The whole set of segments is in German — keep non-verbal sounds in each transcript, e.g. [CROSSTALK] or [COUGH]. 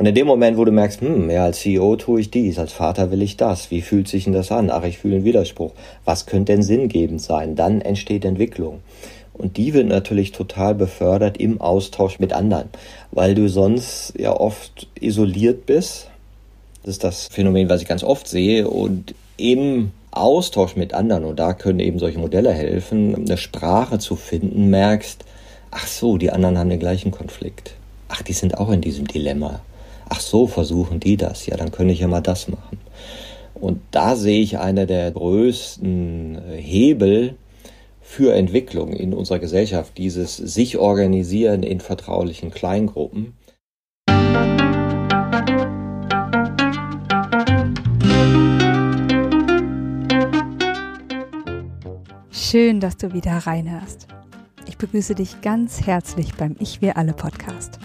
Und in dem Moment, wo du merkst, hm, ja, als CEO tue ich dies, als Vater will ich das, wie fühlt sich denn das an? Ach, ich fühle einen Widerspruch. Was könnte denn sinngebend sein? Dann entsteht Entwicklung. Und die wird natürlich total befördert im Austausch mit anderen, weil du sonst ja oft isoliert bist. Das ist das Phänomen, was ich ganz oft sehe. Und im Austausch mit anderen, und da können eben solche Modelle helfen, eine Sprache zu finden, merkst, ach so, die anderen haben den gleichen Konflikt. Ach, die sind auch in diesem Dilemma. Ach so, versuchen die das. Ja, dann könnte ich ja mal das machen. Und da sehe ich einer der größten Hebel für Entwicklung in unserer Gesellschaft, dieses sich organisieren in vertraulichen Kleingruppen. Schön, dass du wieder reinhörst. Ich begrüße dich ganz herzlich beim Ich Wir Alle Podcast.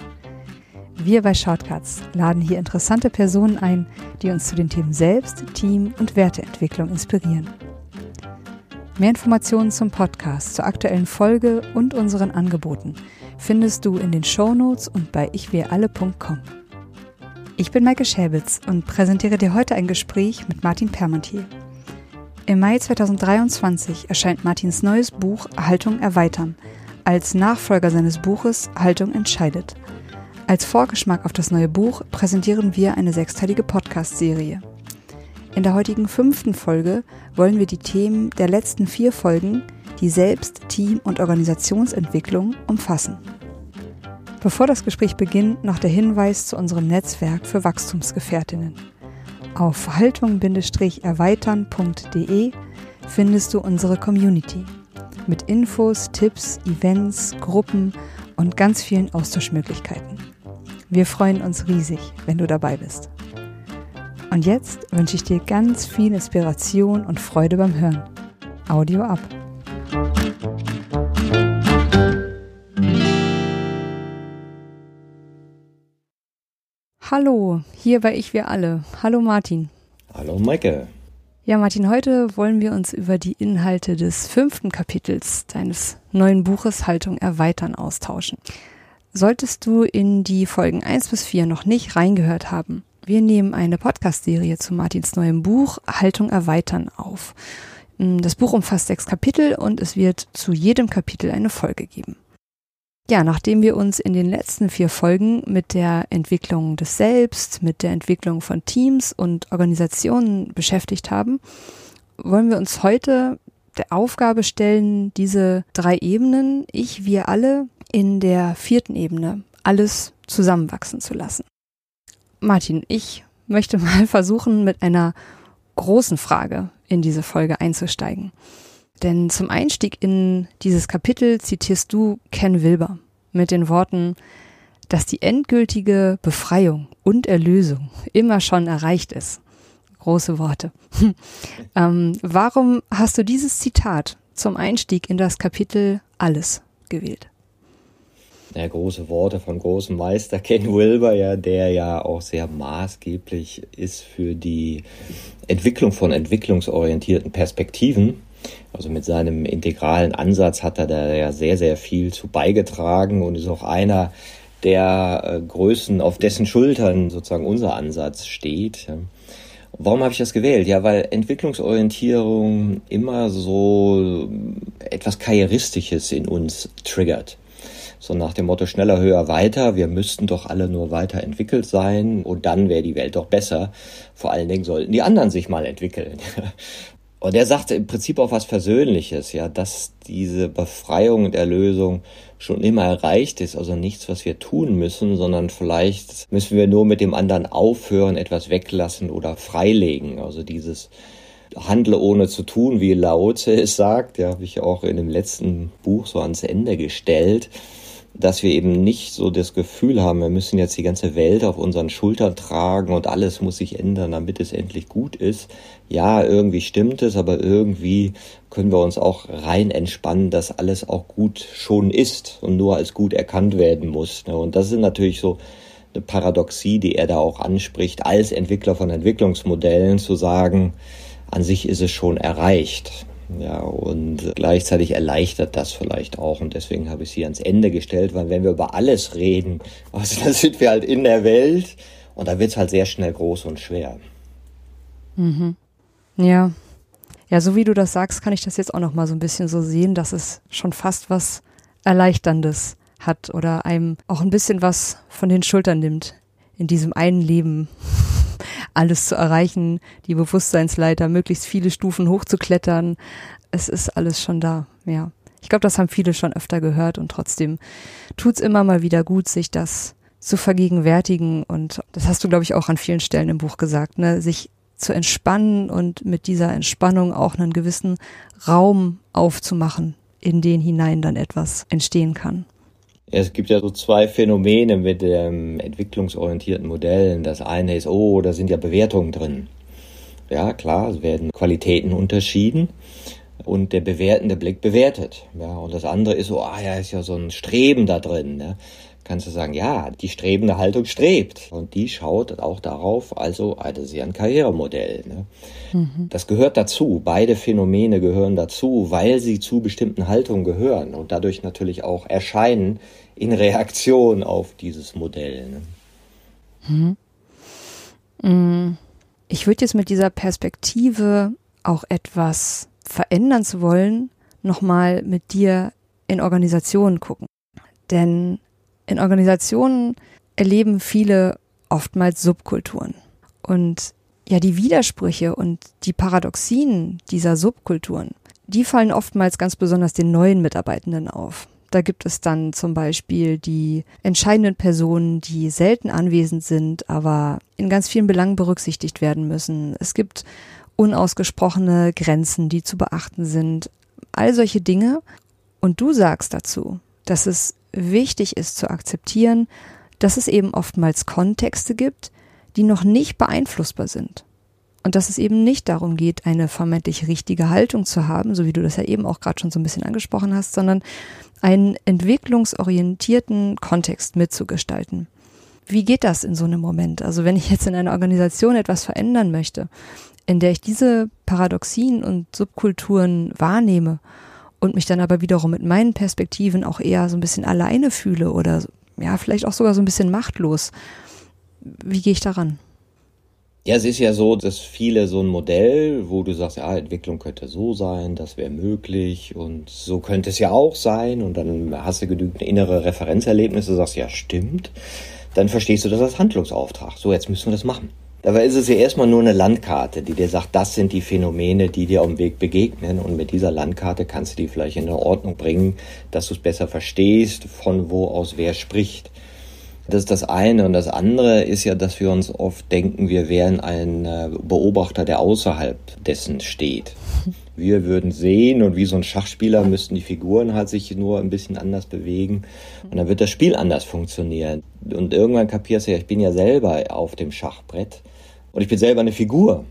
Wir bei Shortcuts laden hier interessante Personen ein, die uns zu den Themen Selbst, Team und Werteentwicklung inspirieren. Mehr Informationen zum Podcast, zur aktuellen Folge und unseren Angeboten findest du in den Shownotes und bei ichwiralle.com. Ich bin Maike Schäbitz und präsentiere dir heute ein Gespräch mit Martin Permontier. Im Mai 2023 erscheint Martins neues Buch Haltung erweitern als Nachfolger seines Buches Haltung entscheidet. Als Vorgeschmack auf das neue Buch präsentieren wir eine sechsteilige Podcast-Serie. In der heutigen fünften Folge wollen wir die Themen der letzten vier Folgen, die Selbst-, Team- und Organisationsentwicklung, umfassen. Bevor das Gespräch beginnt, noch der Hinweis zu unserem Netzwerk für Wachstumsgefährtinnen. Auf haltung-erweitern.de findest du unsere Community mit Infos, Tipps, Events, Gruppen und ganz vielen Austauschmöglichkeiten. Wir freuen uns riesig, wenn du dabei bist. Und jetzt wünsche ich dir ganz viel Inspiration und Freude beim Hören. Audio ab. Hallo, hier bei Ich Wir Alle. Hallo Martin. Hallo Maike. Ja, Martin, heute wollen wir uns über die Inhalte des fünften Kapitels deines neuen Buches Haltung erweitern austauschen. Solltest du in die Folgen 1 bis 4 noch nicht reingehört haben, wir nehmen eine Podcast-Serie zu Martins neuem Buch Haltung erweitern auf. Das Buch umfasst sechs Kapitel und es wird zu jedem Kapitel eine Folge geben. Ja, nachdem wir uns in den letzten vier Folgen mit der Entwicklung des Selbst, mit der Entwicklung von Teams und Organisationen beschäftigt haben, wollen wir uns heute der Aufgabe stellen, diese drei Ebenen, ich, wir alle, in der vierten Ebene alles zusammenwachsen zu lassen. Martin, ich möchte mal [LAUGHS] versuchen, mit einer großen Frage in diese Folge einzusteigen. Denn zum Einstieg in dieses Kapitel zitierst du Ken Wilber mit den Worten, dass die endgültige Befreiung und Erlösung immer schon erreicht ist. Große Worte. [LAUGHS] ähm, warum hast du dieses Zitat zum Einstieg in das Kapitel Alles gewählt? Ja, große Worte von großem Meister Ken Wilber, ja, der ja auch sehr maßgeblich ist für die Entwicklung von entwicklungsorientierten Perspektiven. Also mit seinem integralen Ansatz hat er da ja sehr, sehr viel zu beigetragen und ist auch einer der äh, Größen, auf dessen Schultern sozusagen unser Ansatz steht. Warum habe ich das gewählt? Ja, weil Entwicklungsorientierung immer so etwas Karrieristisches in uns triggert. So nach dem Motto schneller, höher, weiter. Wir müssten doch alle nur weiterentwickelt sein und dann wäre die Welt doch besser. Vor allen Dingen sollten die anderen sich mal entwickeln. Und er sagt im Prinzip auch was Versöhnliches, ja, dass diese Befreiung und Erlösung schon immer erreicht ist, also nichts, was wir tun müssen, sondern vielleicht müssen wir nur mit dem anderen aufhören, etwas weglassen oder freilegen. Also dieses Handle ohne zu tun, wie Lao Tse es sagt, ja, habe ich auch in dem letzten Buch so ans Ende gestellt dass wir eben nicht so das Gefühl haben, wir müssen jetzt die ganze Welt auf unseren Schultern tragen und alles muss sich ändern, damit es endlich gut ist. Ja, irgendwie stimmt es, aber irgendwie können wir uns auch rein entspannen, dass alles auch gut schon ist und nur als gut erkannt werden muss. Ne? Und das ist natürlich so eine Paradoxie, die er da auch anspricht, als Entwickler von Entwicklungsmodellen zu sagen, an sich ist es schon erreicht. Ja, und gleichzeitig erleichtert das vielleicht auch. Und deswegen habe ich sie ans Ende gestellt, weil wenn wir über alles reden, [LAUGHS] also dann sind wir halt in der Welt Und da wird es halt sehr schnell groß und schwer. Mhm. Ja. Ja, so wie du das sagst, kann ich das jetzt auch noch mal so ein bisschen so sehen, dass es schon fast was Erleichterndes hat oder einem auch ein bisschen was von den Schultern nimmt, in diesem einen Leben alles zu erreichen, die Bewusstseinsleiter, möglichst viele Stufen hochzuklettern. Es ist alles schon da, ja. Ich glaube, das haben viele schon öfter gehört und trotzdem tut's immer mal wieder gut, sich das zu vergegenwärtigen und das hast du, glaube ich, auch an vielen Stellen im Buch gesagt, ne, sich zu entspannen und mit dieser Entspannung auch einen gewissen Raum aufzumachen, in den hinein dann etwas entstehen kann. Es gibt ja so zwei Phänomene mit dem entwicklungsorientierten Modellen. Das eine ist, oh, da sind ja Bewertungen drin. Ja, klar, es werden Qualitäten unterschieden und der bewertende Blick bewertet. Ja, und das andere ist so, ah ja, ist ja so ein Streben da drin. Ne? Kannst du sagen, ja, die strebende Haltung strebt und die schaut auch darauf, also, ah, das ist ja ein Karrieremodell. Ne? Mhm. Das gehört dazu. Beide Phänomene gehören dazu, weil sie zu bestimmten Haltungen gehören und dadurch natürlich auch erscheinen in Reaktion auf dieses Modell. Ne? Mhm. Mm. Ich würde jetzt mit dieser Perspektive auch etwas verändern zu wollen, nochmal mit dir in Organisationen gucken. Denn in Organisationen erleben viele oftmals Subkulturen. Und ja, die Widersprüche und die Paradoxien dieser Subkulturen, die fallen oftmals ganz besonders den neuen Mitarbeitenden auf. Da gibt es dann zum Beispiel die entscheidenden Personen, die selten anwesend sind, aber in ganz vielen Belangen berücksichtigt werden müssen. Es gibt unausgesprochene Grenzen, die zu beachten sind, all solche Dinge. Und du sagst dazu, dass es wichtig ist zu akzeptieren, dass es eben oftmals Kontexte gibt, die noch nicht beeinflussbar sind. Und dass es eben nicht darum geht, eine vermeintlich richtige Haltung zu haben, so wie du das ja eben auch gerade schon so ein bisschen angesprochen hast, sondern einen entwicklungsorientierten Kontext mitzugestalten. Wie geht das in so einem Moment? Also wenn ich jetzt in einer Organisation etwas verändern möchte, in der ich diese Paradoxien und Subkulturen wahrnehme und mich dann aber wiederum mit meinen Perspektiven auch eher so ein bisschen alleine fühle oder ja, vielleicht auch sogar so ein bisschen machtlos. Wie gehe ich daran? Ja, es ist ja so, dass viele so ein Modell, wo du sagst, ja, Entwicklung könnte so sein, das wäre möglich und so könnte es ja auch sein und dann hast du genügend innere Referenzerlebnisse, sagst, ja, stimmt. Dann verstehst du das als Handlungsauftrag. So, jetzt müssen wir das machen. Dabei ist es ja erstmal nur eine Landkarte, die dir sagt, das sind die Phänomene, die dir dem Weg begegnen. Und mit dieser Landkarte kannst du die vielleicht in eine Ordnung bringen, dass du es besser verstehst, von wo aus wer spricht. Das ist das eine. Und das andere ist ja, dass wir uns oft denken, wir wären ein äh, Beobachter, der außerhalb dessen steht. [LAUGHS] Wir würden sehen und wie so ein Schachspieler müssten die Figuren halt sich nur ein bisschen anders bewegen und dann wird das Spiel anders funktionieren. Und irgendwann kapierst du ja, ich bin ja selber auf dem Schachbrett und ich bin selber eine Figur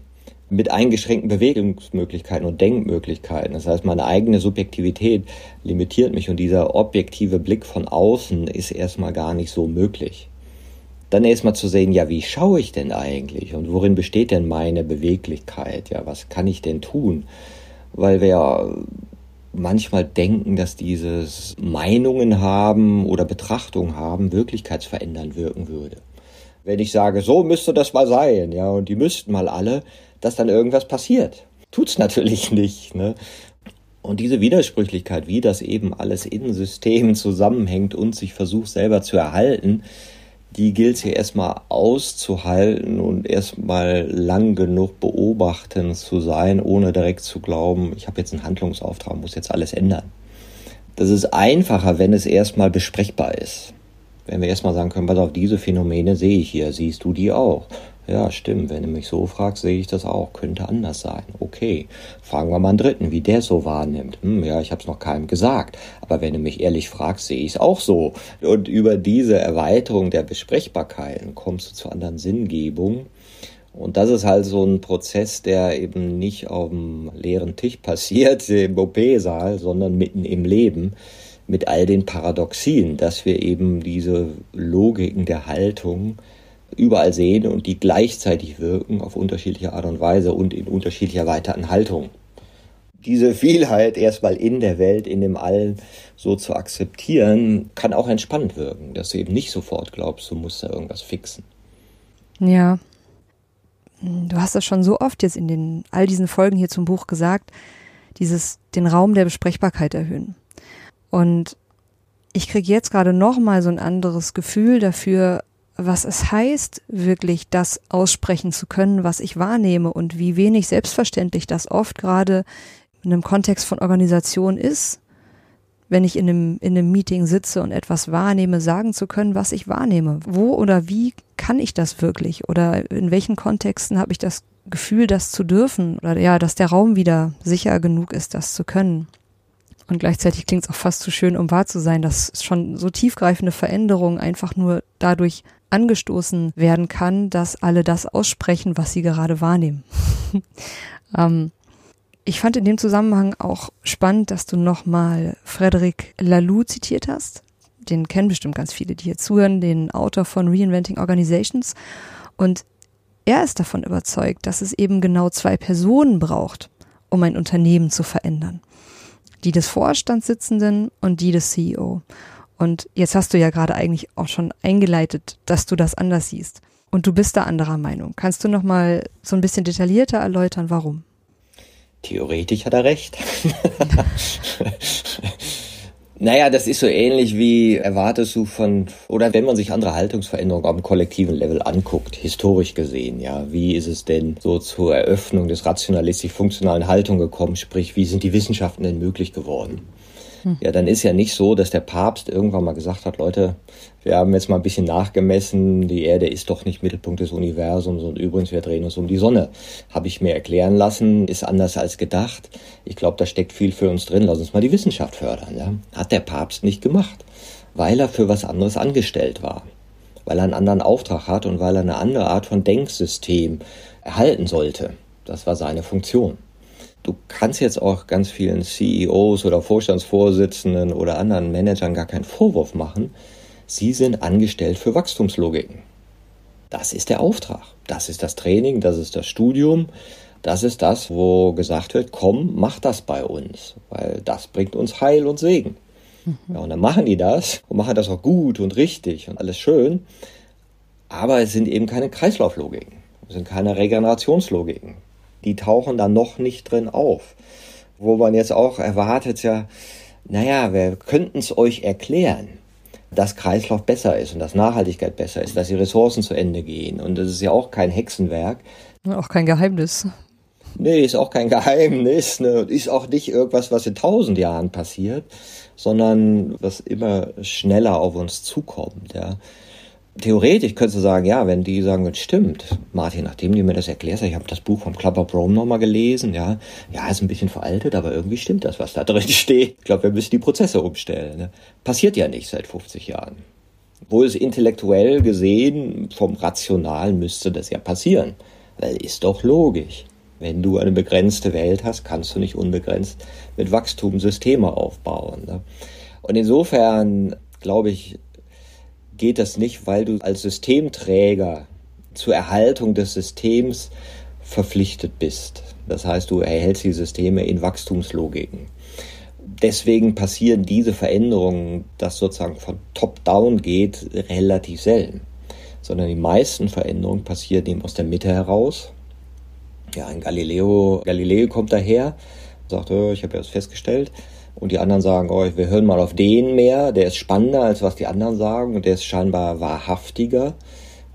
mit eingeschränkten Bewegungsmöglichkeiten und Denkmöglichkeiten. Das heißt, meine eigene Subjektivität limitiert mich und dieser objektive Blick von außen ist erstmal gar nicht so möglich. Dann erstmal zu sehen, ja, wie schaue ich denn eigentlich und worin besteht denn meine Beweglichkeit? Ja, was kann ich denn tun? Weil wir manchmal denken, dass dieses Meinungen haben oder Betrachtungen haben wirklichkeitsverändern wirken würde wenn ich sage, so müsste das mal sein, ja, und die müssten mal alle, dass dann irgendwas passiert. Tut's natürlich [LAUGHS] nicht, ne? Und diese Widersprüchlichkeit, wie das eben alles in Systemen zusammenhängt und sich versucht selber zu erhalten, die gilt es ja erstmal auszuhalten und erstmal lang genug beobachten zu sein, ohne direkt zu glauben, ich habe jetzt einen Handlungsauftrag, muss jetzt alles ändern. Das ist einfacher, wenn es erstmal besprechbar ist wenn wir erstmal sagen können, pass auf, diese Phänomene sehe ich hier, siehst du die auch? Ja, stimmt, wenn du mich so fragst, sehe ich das auch, könnte anders sein. Okay, fragen wir mal einen Dritten, wie der so wahrnimmt. Hm, ja, ich habe es noch keinem gesagt, aber wenn du mich ehrlich fragst, sehe ich es auch so. Und über diese Erweiterung der Besprechbarkeiten kommst du zu anderen Sinngebungen. Und das ist halt so ein Prozess, der eben nicht auf dem leeren Tisch passiert, [LAUGHS] im OP-Saal, sondern mitten im Leben mit all den Paradoxien, dass wir eben diese Logiken der Haltung überall sehen und die gleichzeitig wirken auf unterschiedliche Art und Weise und in unterschiedlicher erweiterten Haltung. Diese Vielheit erstmal in der Welt, in dem Allen so zu akzeptieren, kann auch entspannend wirken, dass du eben nicht sofort glaubst, du musst da irgendwas fixen. Ja. Du hast das schon so oft jetzt in den all diesen Folgen hier zum Buch gesagt, dieses den Raum der Besprechbarkeit erhöhen. Und ich kriege jetzt gerade noch mal so ein anderes Gefühl dafür, was es heißt, wirklich das aussprechen zu können, was ich wahrnehme und wie wenig selbstverständlich das oft gerade in einem Kontext von Organisation ist, wenn ich in einem, in einem Meeting sitze und etwas wahrnehme, sagen zu können, was ich wahrnehme. Wo oder wie kann ich das wirklich? Oder in welchen Kontexten habe ich das Gefühl, das zu dürfen? Oder ja, dass der Raum wieder sicher genug ist, das zu können. Und gleichzeitig klingt es auch fast zu schön, um wahr zu sein, dass schon so tiefgreifende Veränderungen einfach nur dadurch angestoßen werden kann, dass alle das aussprechen, was sie gerade wahrnehmen. [LAUGHS] ähm, ich fand in dem Zusammenhang auch spannend, dass du nochmal Frederic Laloux zitiert hast. Den kennen bestimmt ganz viele, die hier zuhören, den Autor von Reinventing Organizations. Und er ist davon überzeugt, dass es eben genau zwei Personen braucht, um ein Unternehmen zu verändern. Die des Vorstandssitzenden und die des CEO. Und jetzt hast du ja gerade eigentlich auch schon eingeleitet, dass du das anders siehst. Und du bist da anderer Meinung. Kannst du noch mal so ein bisschen detaillierter erläutern, warum? Theoretisch hat er recht. [LAUGHS] naja, das ist so ähnlich wie erwartest du von, oder wenn man sich andere Haltungsveränderungen dem kollektiven Level anguckt, historisch gesehen, ja, wie ist es denn so zur Eröffnung des rationalistisch-funktionalen Haltung gekommen, sprich, wie sind die Wissenschaften denn möglich geworden? Hm. Ja, dann ist ja nicht so, dass der Papst irgendwann mal gesagt hat, Leute, wir haben jetzt mal ein bisschen nachgemessen, die Erde ist doch nicht Mittelpunkt des Universums und übrigens, wir drehen uns um die Sonne. Habe ich mir erklären lassen, ist anders als gedacht. Ich glaube, da steckt viel für uns drin. Lass uns mal die Wissenschaft fördern. Ja? Hat der Papst nicht gemacht, weil er für was anderes angestellt war. Weil er einen anderen Auftrag hat und weil er eine andere Art von Denksystem erhalten sollte. Das war seine Funktion du kannst jetzt auch ganz vielen CEOs oder Vorstandsvorsitzenden oder anderen Managern gar keinen Vorwurf machen. Sie sind angestellt für Wachstumslogiken. Das ist der Auftrag. Das ist das Training, das ist das Studium. Das ist das, wo gesagt wird, komm, mach das bei uns, weil das bringt uns Heil und Segen. Mhm. Ja, und dann machen die das und machen das auch gut und richtig und alles schön. Aber es sind eben keine Kreislauflogiken, es sind keine Regenerationslogiken die tauchen da noch nicht drin auf. Wo man jetzt auch erwartet, ja, naja, wir könnten es euch erklären, dass Kreislauf besser ist und dass Nachhaltigkeit besser ist, dass die Ressourcen zu Ende gehen. Und das ist ja auch kein Hexenwerk. Auch kein Geheimnis. Nee, ist auch kein Geheimnis, ne? ist auch nicht irgendwas, was in tausend Jahren passiert, sondern was immer schneller auf uns zukommt, ja theoretisch könntest du sagen, ja, wenn die sagen, das stimmt, Martin, nachdem du mir das erklärst, ich habe das Buch vom Clubber Brome nochmal gelesen, ja, ja, ist ein bisschen veraltet, aber irgendwie stimmt das, was da drin [LAUGHS] steht. Ich glaube, wir müssen die Prozesse umstellen. Ne? Passiert ja nicht seit 50 Jahren. Wohl es intellektuell gesehen, vom Rationalen müsste das ja passieren. Weil ist doch logisch. Wenn du eine begrenzte Welt hast, kannst du nicht unbegrenzt mit Wachstum Systeme aufbauen. Ne? Und insofern glaube ich, geht das nicht, weil du als Systemträger zur Erhaltung des Systems verpflichtet bist. Das heißt, du erhältst die Systeme in Wachstumslogiken. Deswegen passieren diese Veränderungen, dass sozusagen von top-down geht, relativ selten. Sondern die meisten Veränderungen passieren eben aus der Mitte heraus. Ja, ein Galileo, Galileo kommt daher, sagt, oh, ich habe ja das festgestellt, und die anderen sagen, oh, wir hören mal auf den mehr, der ist spannender als was die anderen sagen und der ist scheinbar wahrhaftiger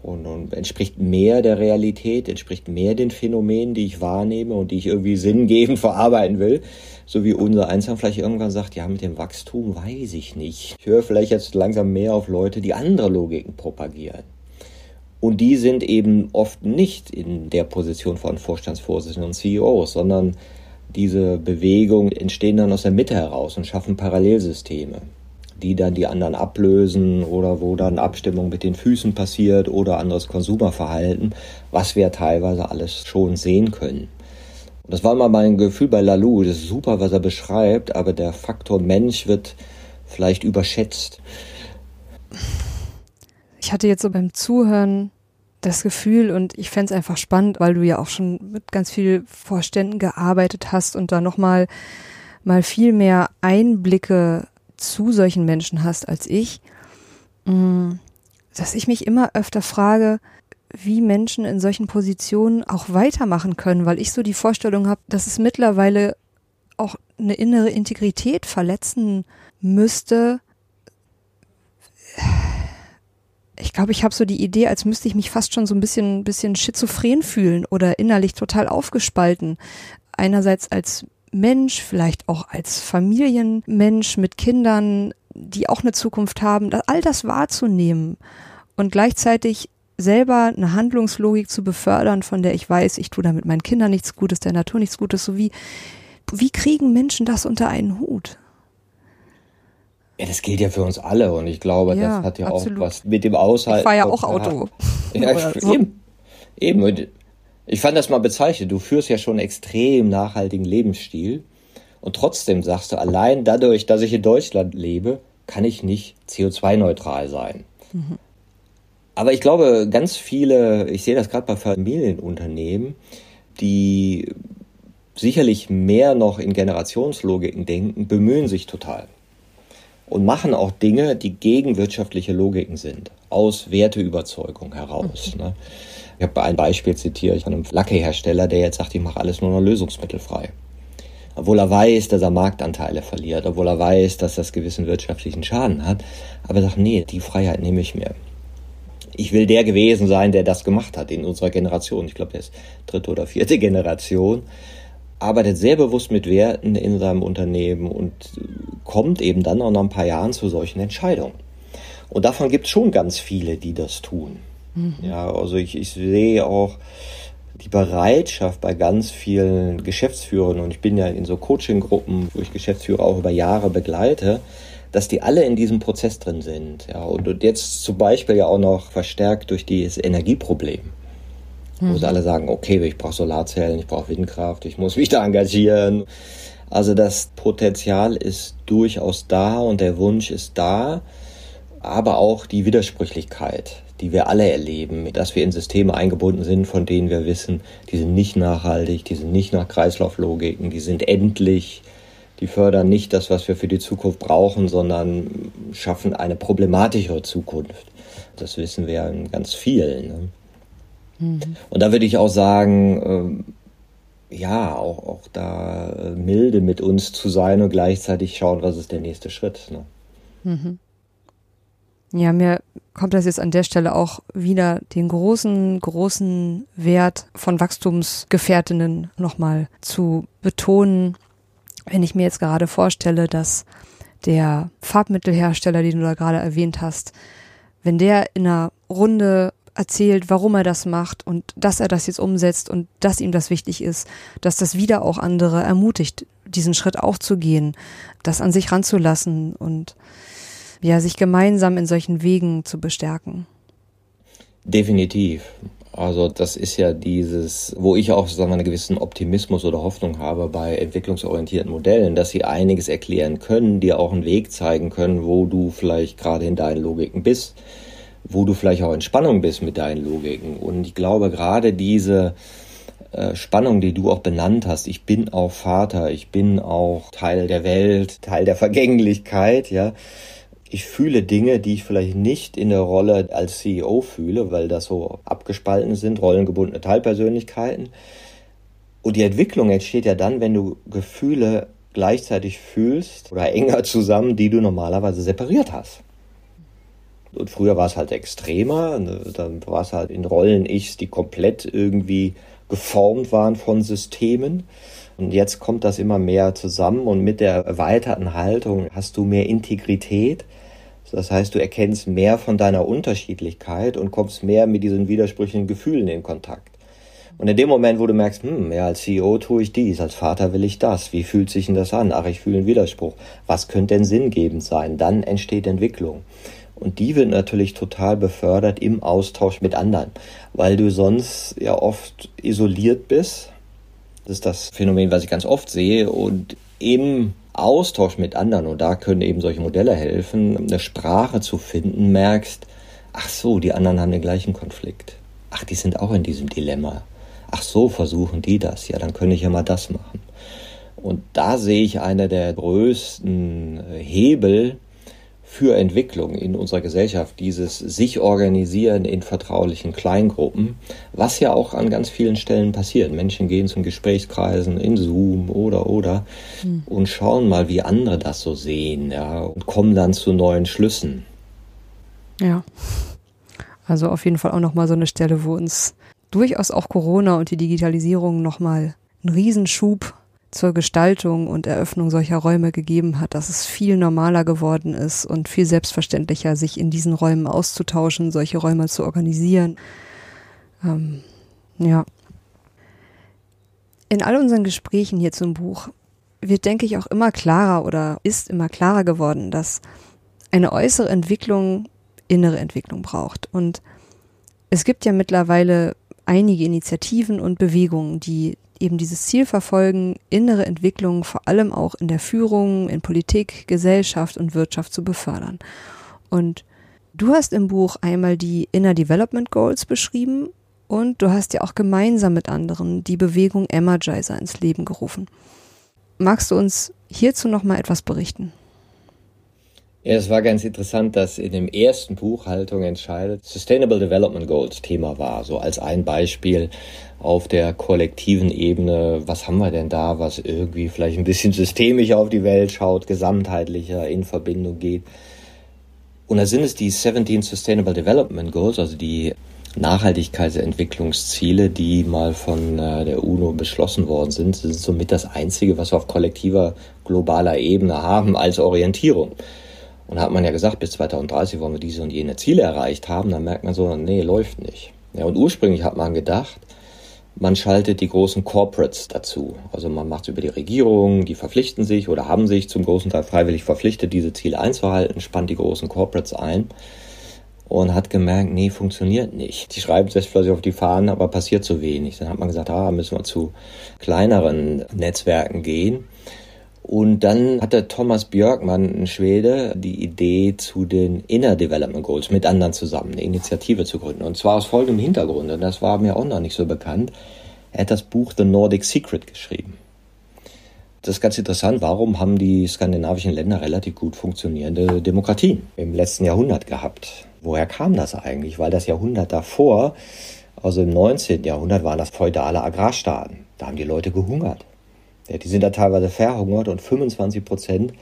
und, und entspricht mehr der Realität, entspricht mehr den Phänomenen, die ich wahrnehme und die ich irgendwie sinngebend [LAUGHS] verarbeiten will. So wie unser Einsam vielleicht irgendwann sagt, ja, mit dem Wachstum weiß ich nicht. Ich höre vielleicht jetzt langsam mehr auf Leute, die andere Logiken propagieren. Und die sind eben oft nicht in der Position von Vorstandsvorsitzenden und CEOs, sondern diese Bewegungen entstehen dann aus der Mitte heraus und schaffen Parallelsysteme, die dann die anderen ablösen oder wo dann Abstimmung mit den Füßen passiert oder anderes Konsumerverhalten, was wir teilweise alles schon sehen können. Und das war mal mein Gefühl bei Lalou. Das ist super, was er beschreibt, aber der Faktor Mensch wird vielleicht überschätzt. Ich hatte jetzt so beim Zuhören das Gefühl und ich fände es einfach spannend, weil du ja auch schon mit ganz vielen Vorständen gearbeitet hast und da nochmal mal viel mehr Einblicke zu solchen Menschen hast als ich, mm, dass ich mich immer öfter frage, wie Menschen in solchen Positionen auch weitermachen können, weil ich so die Vorstellung habe, dass es mittlerweile auch eine innere Integrität verletzen müsste. Ich glaube, ich habe so die Idee, als müsste ich mich fast schon so ein bisschen, bisschen schizophren fühlen oder innerlich total aufgespalten. Einerseits als Mensch, vielleicht auch als Familienmensch mit Kindern, die auch eine Zukunft haben, all das wahrzunehmen und gleichzeitig selber eine Handlungslogik zu befördern, von der ich weiß, ich tue damit meinen Kindern nichts Gutes, der Natur nichts Gutes, so wie, wie kriegen Menschen das unter einen Hut? Ja, das gilt ja für uns alle und ich glaube, ja, das hat ja absolut. auch was mit dem Aushalten. Ich fahre ja auch Auto. [LAUGHS] Ja, so. eben. Eben. Ich fand das mal bezeichnet. Du führst ja schon einen extrem nachhaltigen Lebensstil und trotzdem sagst du, allein dadurch, dass ich in Deutschland lebe, kann ich nicht CO2-neutral sein. Mhm. Aber ich glaube, ganz viele, ich sehe das gerade bei Familienunternehmen, die sicherlich mehr noch in Generationslogiken denken, bemühen sich total und machen auch Dinge, die gegen wirtschaftliche Logiken sind, aus Werteüberzeugung heraus. Mhm. Ne? Ich habe ein Beispiel zitiert von einem Lacke-Hersteller, der jetzt sagt, ich mache alles nur noch lösungsmittelfrei. Obwohl er weiß, dass er Marktanteile verliert, obwohl er weiß, dass das gewissen wirtschaftlichen Schaden hat, aber er sagt, nee, die Freiheit nehme ich mir. Ich will der gewesen sein, der das gemacht hat in unserer Generation. Ich glaube, der ist dritte oder vierte Generation arbeitet sehr bewusst mit Werten in seinem Unternehmen und kommt eben dann auch nach ein paar Jahren zu solchen Entscheidungen. Und davon gibt es schon ganz viele, die das tun. Mhm. Ja, also ich, ich sehe auch die Bereitschaft bei ganz vielen Geschäftsführern, und ich bin ja in so Coaching-Gruppen, wo ich Geschäftsführer auch über Jahre begleite, dass die alle in diesem Prozess drin sind. Ja, und jetzt zum Beispiel ja auch noch verstärkt durch dieses Energieproblem. Mhm. Wo sie alle sagen, okay, ich brauche Solarzellen, ich brauche Windkraft, ich muss mich da engagieren. Also das Potenzial ist durchaus da und der Wunsch ist da, aber auch die Widersprüchlichkeit, die wir alle erleben, dass wir in Systeme eingebunden sind, von denen wir wissen, die sind nicht nachhaltig, die sind nicht nach Kreislauflogiken, die sind endlich, die fördern nicht das, was wir für die Zukunft brauchen, sondern schaffen eine problematischere Zukunft. Das wissen wir in ganz vielen. Ne? Mhm. Und da würde ich auch sagen, äh, ja, auch, auch da äh, milde mit uns zu sein und gleichzeitig schauen, was ist der nächste Schritt. Ne? Mhm. Ja, mir kommt das jetzt an der Stelle auch wieder den großen, großen Wert von Wachstumsgefährtinnen nochmal zu betonen. Wenn ich mir jetzt gerade vorstelle, dass der Farbmittelhersteller, den du da gerade erwähnt hast, wenn der in einer Runde erzählt, warum er das macht und dass er das jetzt umsetzt und dass ihm das wichtig ist, dass das wieder auch andere ermutigt, diesen Schritt auch zu gehen, das an sich ranzulassen und ja, sich gemeinsam in solchen Wegen zu bestärken. Definitiv. Also das ist ja dieses, wo ich auch sagen wir, einen gewissen Optimismus oder Hoffnung habe bei entwicklungsorientierten Modellen, dass sie einiges erklären können, dir auch einen Weg zeigen können, wo du vielleicht gerade in deinen Logiken bist wo du vielleicht auch in Spannung bist mit deinen Logiken. Und ich glaube, gerade diese äh, Spannung, die du auch benannt hast, ich bin auch Vater, ich bin auch Teil der Welt, Teil der Vergänglichkeit, ja. Ich fühle Dinge, die ich vielleicht nicht in der Rolle als CEO fühle, weil das so abgespalten sind, rollengebundene Teilpersönlichkeiten. Und die Entwicklung entsteht ja dann, wenn du Gefühle gleichzeitig fühlst oder enger zusammen, die du normalerweise separiert hast. Und früher war es halt extremer. Ne? Dann war es halt in Rollen-Ichs, die komplett irgendwie geformt waren von Systemen. Und jetzt kommt das immer mehr zusammen und mit der erweiterten Haltung hast du mehr Integrität. Das heißt, du erkennst mehr von deiner Unterschiedlichkeit und kommst mehr mit diesen widersprüchlichen Gefühlen in Kontakt. Und in dem Moment, wo du merkst, hm, ja, als CEO tue ich dies, als Vater will ich das, wie fühlt sich denn das an? Ach, ich fühle einen Widerspruch. Was könnte denn sinngebend sein? Dann entsteht Entwicklung. Und die wird natürlich total befördert im Austausch mit anderen, weil du sonst ja oft isoliert bist. Das ist das Phänomen, was ich ganz oft sehe. Und im Austausch mit anderen, und da können eben solche Modelle helfen, eine Sprache zu finden, merkst, ach so, die anderen haben den gleichen Konflikt. Ach, die sind auch in diesem Dilemma. Ach so, versuchen die das. Ja, dann könnte ich ja mal das machen. Und da sehe ich einer der größten Hebel, für Entwicklung in unserer Gesellschaft, dieses sich organisieren in vertraulichen Kleingruppen, was ja auch an ganz vielen Stellen passiert. Menschen gehen zum Gesprächskreisen in Zoom oder oder mhm. und schauen mal, wie andere das so sehen, ja, und kommen dann zu neuen Schlüssen. Ja. Also auf jeden Fall auch nochmal so eine Stelle, wo uns durchaus auch Corona und die Digitalisierung nochmal einen Riesenschub zur Gestaltung und Eröffnung solcher Räume gegeben hat, dass es viel normaler geworden ist und viel selbstverständlicher, sich in diesen Räumen auszutauschen, solche Räume zu organisieren. Ähm, ja. In all unseren Gesprächen hier zum Buch wird, denke ich, auch immer klarer oder ist immer klarer geworden, dass eine äußere Entwicklung innere Entwicklung braucht. Und es gibt ja mittlerweile einige Initiativen und Bewegungen, die eben dieses Ziel verfolgen, innere Entwicklung vor allem auch in der Führung, in Politik, Gesellschaft und Wirtschaft zu befördern. Und du hast im Buch einmal die Inner Development Goals beschrieben und du hast ja auch gemeinsam mit anderen die Bewegung Energizer ins Leben gerufen. Magst du uns hierzu noch mal etwas berichten? Ja, es war ganz interessant, dass in dem ersten Buch Haltung entscheidet Sustainable Development Goals Thema war. So als ein Beispiel auf der kollektiven Ebene. Was haben wir denn da, was irgendwie vielleicht ein bisschen systemischer auf die Welt schaut, gesamtheitlicher in Verbindung geht? Und da sind es die 17 Sustainable Development Goals, also die Nachhaltigkeitsentwicklungsziele, die mal von äh, der UNO beschlossen worden sind. Ist somit das einzige, was wir auf kollektiver globaler Ebene haben als Orientierung. Und da hat man ja gesagt, bis 2030 wollen wir diese und jene Ziele erreicht haben. Dann merkt man so, nee, läuft nicht. Ja, und ursprünglich hat man gedacht, man schaltet die großen Corporates dazu. Also man macht es über die Regierung, die verpflichten sich oder haben sich zum großen Teil freiwillig verpflichtet, diese Ziele einzuhalten, spannt die großen Corporates ein und hat gemerkt, nee, funktioniert nicht. Die schreiben es vielleicht auf die Fahnen, aber passiert zu wenig. Dann hat man gesagt, ah, müssen wir zu kleineren Netzwerken gehen. Und dann hatte Thomas Björkmann, ein Schwede, die Idee zu den Inner Development Goals mit anderen zusammen eine Initiative zu gründen. Und zwar aus folgendem Hintergrund, und das war mir auch noch nicht so bekannt. Er hat das Buch The Nordic Secret geschrieben. Das ist ganz interessant. Warum haben die skandinavischen Länder relativ gut funktionierende Demokratien im letzten Jahrhundert gehabt? Woher kam das eigentlich? Weil das Jahrhundert davor, also im 19. Jahrhundert, waren das feudale Agrarstaaten. Da haben die Leute gehungert. Ja, die sind da teilweise verhungert und 25 Prozent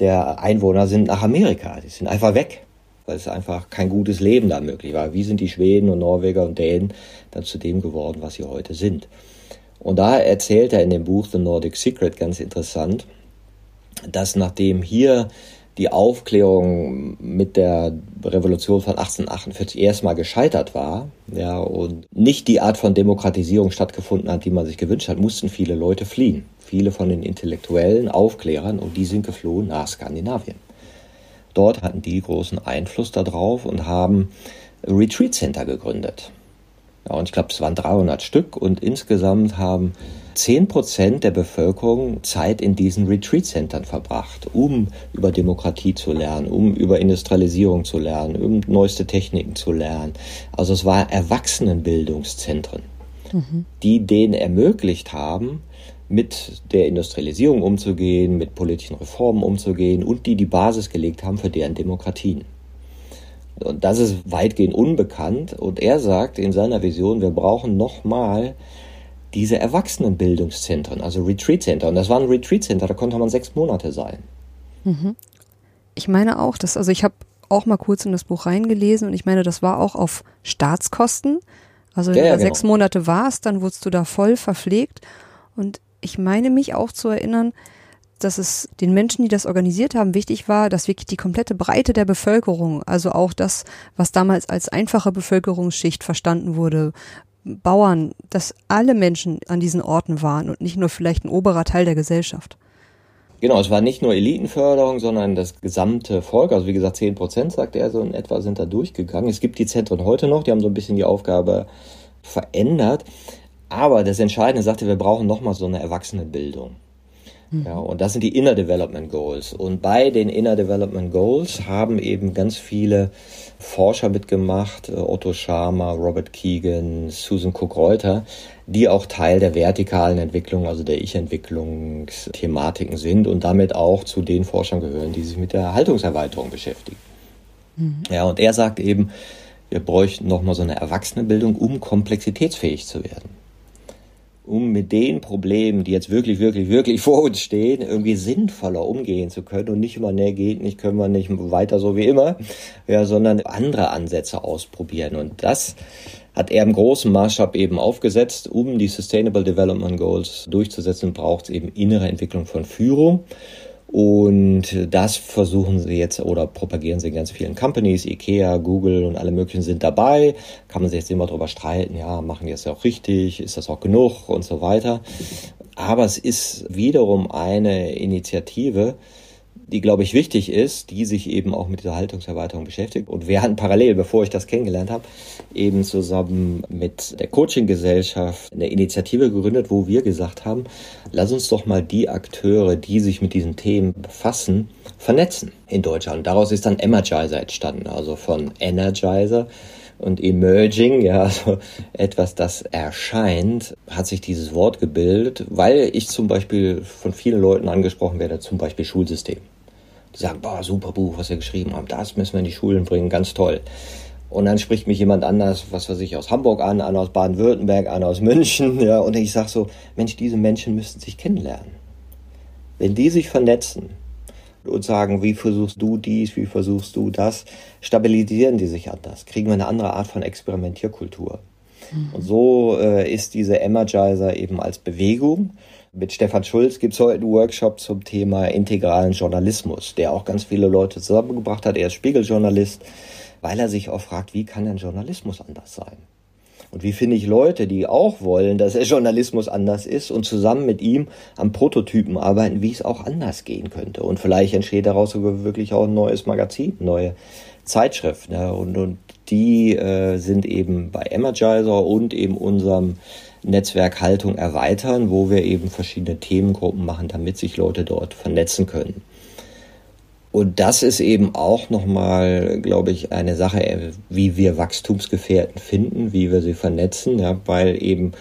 der Einwohner sind nach Amerika. Die sind einfach weg, weil es einfach kein gutes Leben da möglich war. Wie sind die Schweden und Norweger und Dänen dann zu dem geworden, was sie heute sind? Und da erzählt er in dem Buch The Nordic Secret ganz interessant, dass nachdem hier die Aufklärung mit der Revolution von 1848 erstmal gescheitert war, ja, und nicht die Art von Demokratisierung stattgefunden hat, die man sich gewünscht hat, mussten viele Leute fliehen viele von den intellektuellen Aufklärern und die sind geflohen nach Skandinavien. Dort hatten die großen Einfluss darauf und haben Retreat Center gegründet. Ja, und ich glaube, es waren 300 Stück und insgesamt haben 10 Prozent der Bevölkerung Zeit in diesen Retreat Centern verbracht, um über Demokratie zu lernen, um über Industrialisierung zu lernen, um neueste Techniken zu lernen. Also es war Erwachsenenbildungszentren, mhm. die denen ermöglicht haben, mit der Industrialisierung umzugehen, mit politischen Reformen umzugehen und die die Basis gelegt haben für deren Demokratien. Und das ist weitgehend unbekannt. Und er sagt in seiner Vision, wir brauchen nochmal diese Erwachsenenbildungszentren, also Retreat Center. Und das war ein Retreat Center, da konnte man sechs Monate sein. Mhm. Ich meine auch, dass, also ich habe auch mal kurz in das Buch reingelesen und ich meine, das war auch auf Staatskosten. Also wenn ja, du da genau. sechs Monate warst, dann wurdest du da voll verpflegt. Und ich meine mich auch zu erinnern, dass es den Menschen, die das organisiert haben, wichtig war, dass wirklich die komplette Breite der Bevölkerung, also auch das, was damals als einfache Bevölkerungsschicht verstanden wurde, Bauern, dass alle Menschen an diesen Orten waren und nicht nur vielleicht ein oberer Teil der Gesellschaft. Genau, es war nicht nur Elitenförderung, sondern das gesamte Volk. Also wie gesagt, 10 Prozent, sagt er, so in etwa sind da durchgegangen. Es gibt die Zentren heute noch, die haben so ein bisschen die Aufgabe verändert. Aber das Entscheidende sagte, wir brauchen nochmal so eine Erwachsenenbildung. Mhm. Ja, und das sind die Inner Development Goals. Und bei den Inner Development Goals haben eben ganz viele Forscher mitgemacht, äh, Otto Scharmer, Robert Keegan, Susan Cook-Reuter, die auch Teil der vertikalen Entwicklung, also der Ich-Entwicklungsthematiken sind und damit auch zu den Forschern gehören, die sich mit der Haltungserweiterung beschäftigen. Mhm. Ja, und er sagt eben, wir bräuchten nochmal so eine Erwachsenenbildung, um komplexitätsfähig zu werden um mit den Problemen, die jetzt wirklich, wirklich, wirklich [LAUGHS] vor uns stehen, irgendwie sinnvoller umgehen zu können und nicht immer, nee, geht nicht, können wir nicht weiter so wie immer, ja, sondern andere Ansätze ausprobieren. Und das hat er im großen Maßstab eben aufgesetzt. Um die Sustainable Development Goals durchzusetzen, braucht es eben innere Entwicklung von Führung. Und das versuchen sie jetzt oder propagieren sie in ganz vielen Companies. Ikea, Google und alle möglichen sind dabei. Kann man sich jetzt immer darüber streiten, ja, machen die das ja auch richtig, ist das auch genug und so weiter. Aber es ist wiederum eine Initiative, die, glaube ich, wichtig ist, die sich eben auch mit dieser Haltungserweiterung beschäftigt. Und wir hatten parallel, bevor ich das kennengelernt habe, eben zusammen mit der Coaching-Gesellschaft eine Initiative gegründet, wo wir gesagt haben, lass uns doch mal die Akteure, die sich mit diesen Themen befassen, vernetzen in Deutschland. Daraus ist dann Energizer entstanden, also von Energizer und Emerging, ja, also etwas, das erscheint, hat sich dieses Wort gebildet, weil ich zum Beispiel von vielen Leuten angesprochen werde, zum Beispiel Schulsystem. Die sagen, boah, super Buch, was ihr geschrieben habt, das müssen wir in die Schulen bringen, ganz toll. Und dann spricht mich jemand anders, was weiß ich, aus Hamburg an, an aus Baden-Württemberg, an aus München, [LAUGHS] ja, und ich sag so, Mensch, diese Menschen müssten sich kennenlernen. Wenn die sich vernetzen und sagen, wie versuchst du dies, wie versuchst du das, stabilisieren die sich anders, kriegen wir eine andere Art von Experimentierkultur. Mhm. Und so äh, ist diese Energizer eben als Bewegung mit Stefan Schulz gibt es heute einen Workshop zum Thema integralen Journalismus, der auch ganz viele Leute zusammengebracht hat. Er ist Spiegeljournalist, weil er sich auch fragt, wie kann denn Journalismus anders sein? Und wie finde ich Leute, die auch wollen, dass der Journalismus anders ist und zusammen mit ihm am Prototypen arbeiten, wie es auch anders gehen könnte. Und vielleicht entsteht daraus sogar wirklich auch ein neues Magazin, neue Zeitschrift. Ne? Und, und die äh, sind eben bei Energizer und eben unserem Netzwerkhaltung erweitern, wo wir eben verschiedene Themengruppen machen, damit sich Leute dort vernetzen können. Und das ist eben auch nochmal, glaube ich, eine Sache, wie wir Wachstumsgefährten finden, wie wir sie vernetzen, ja, weil eben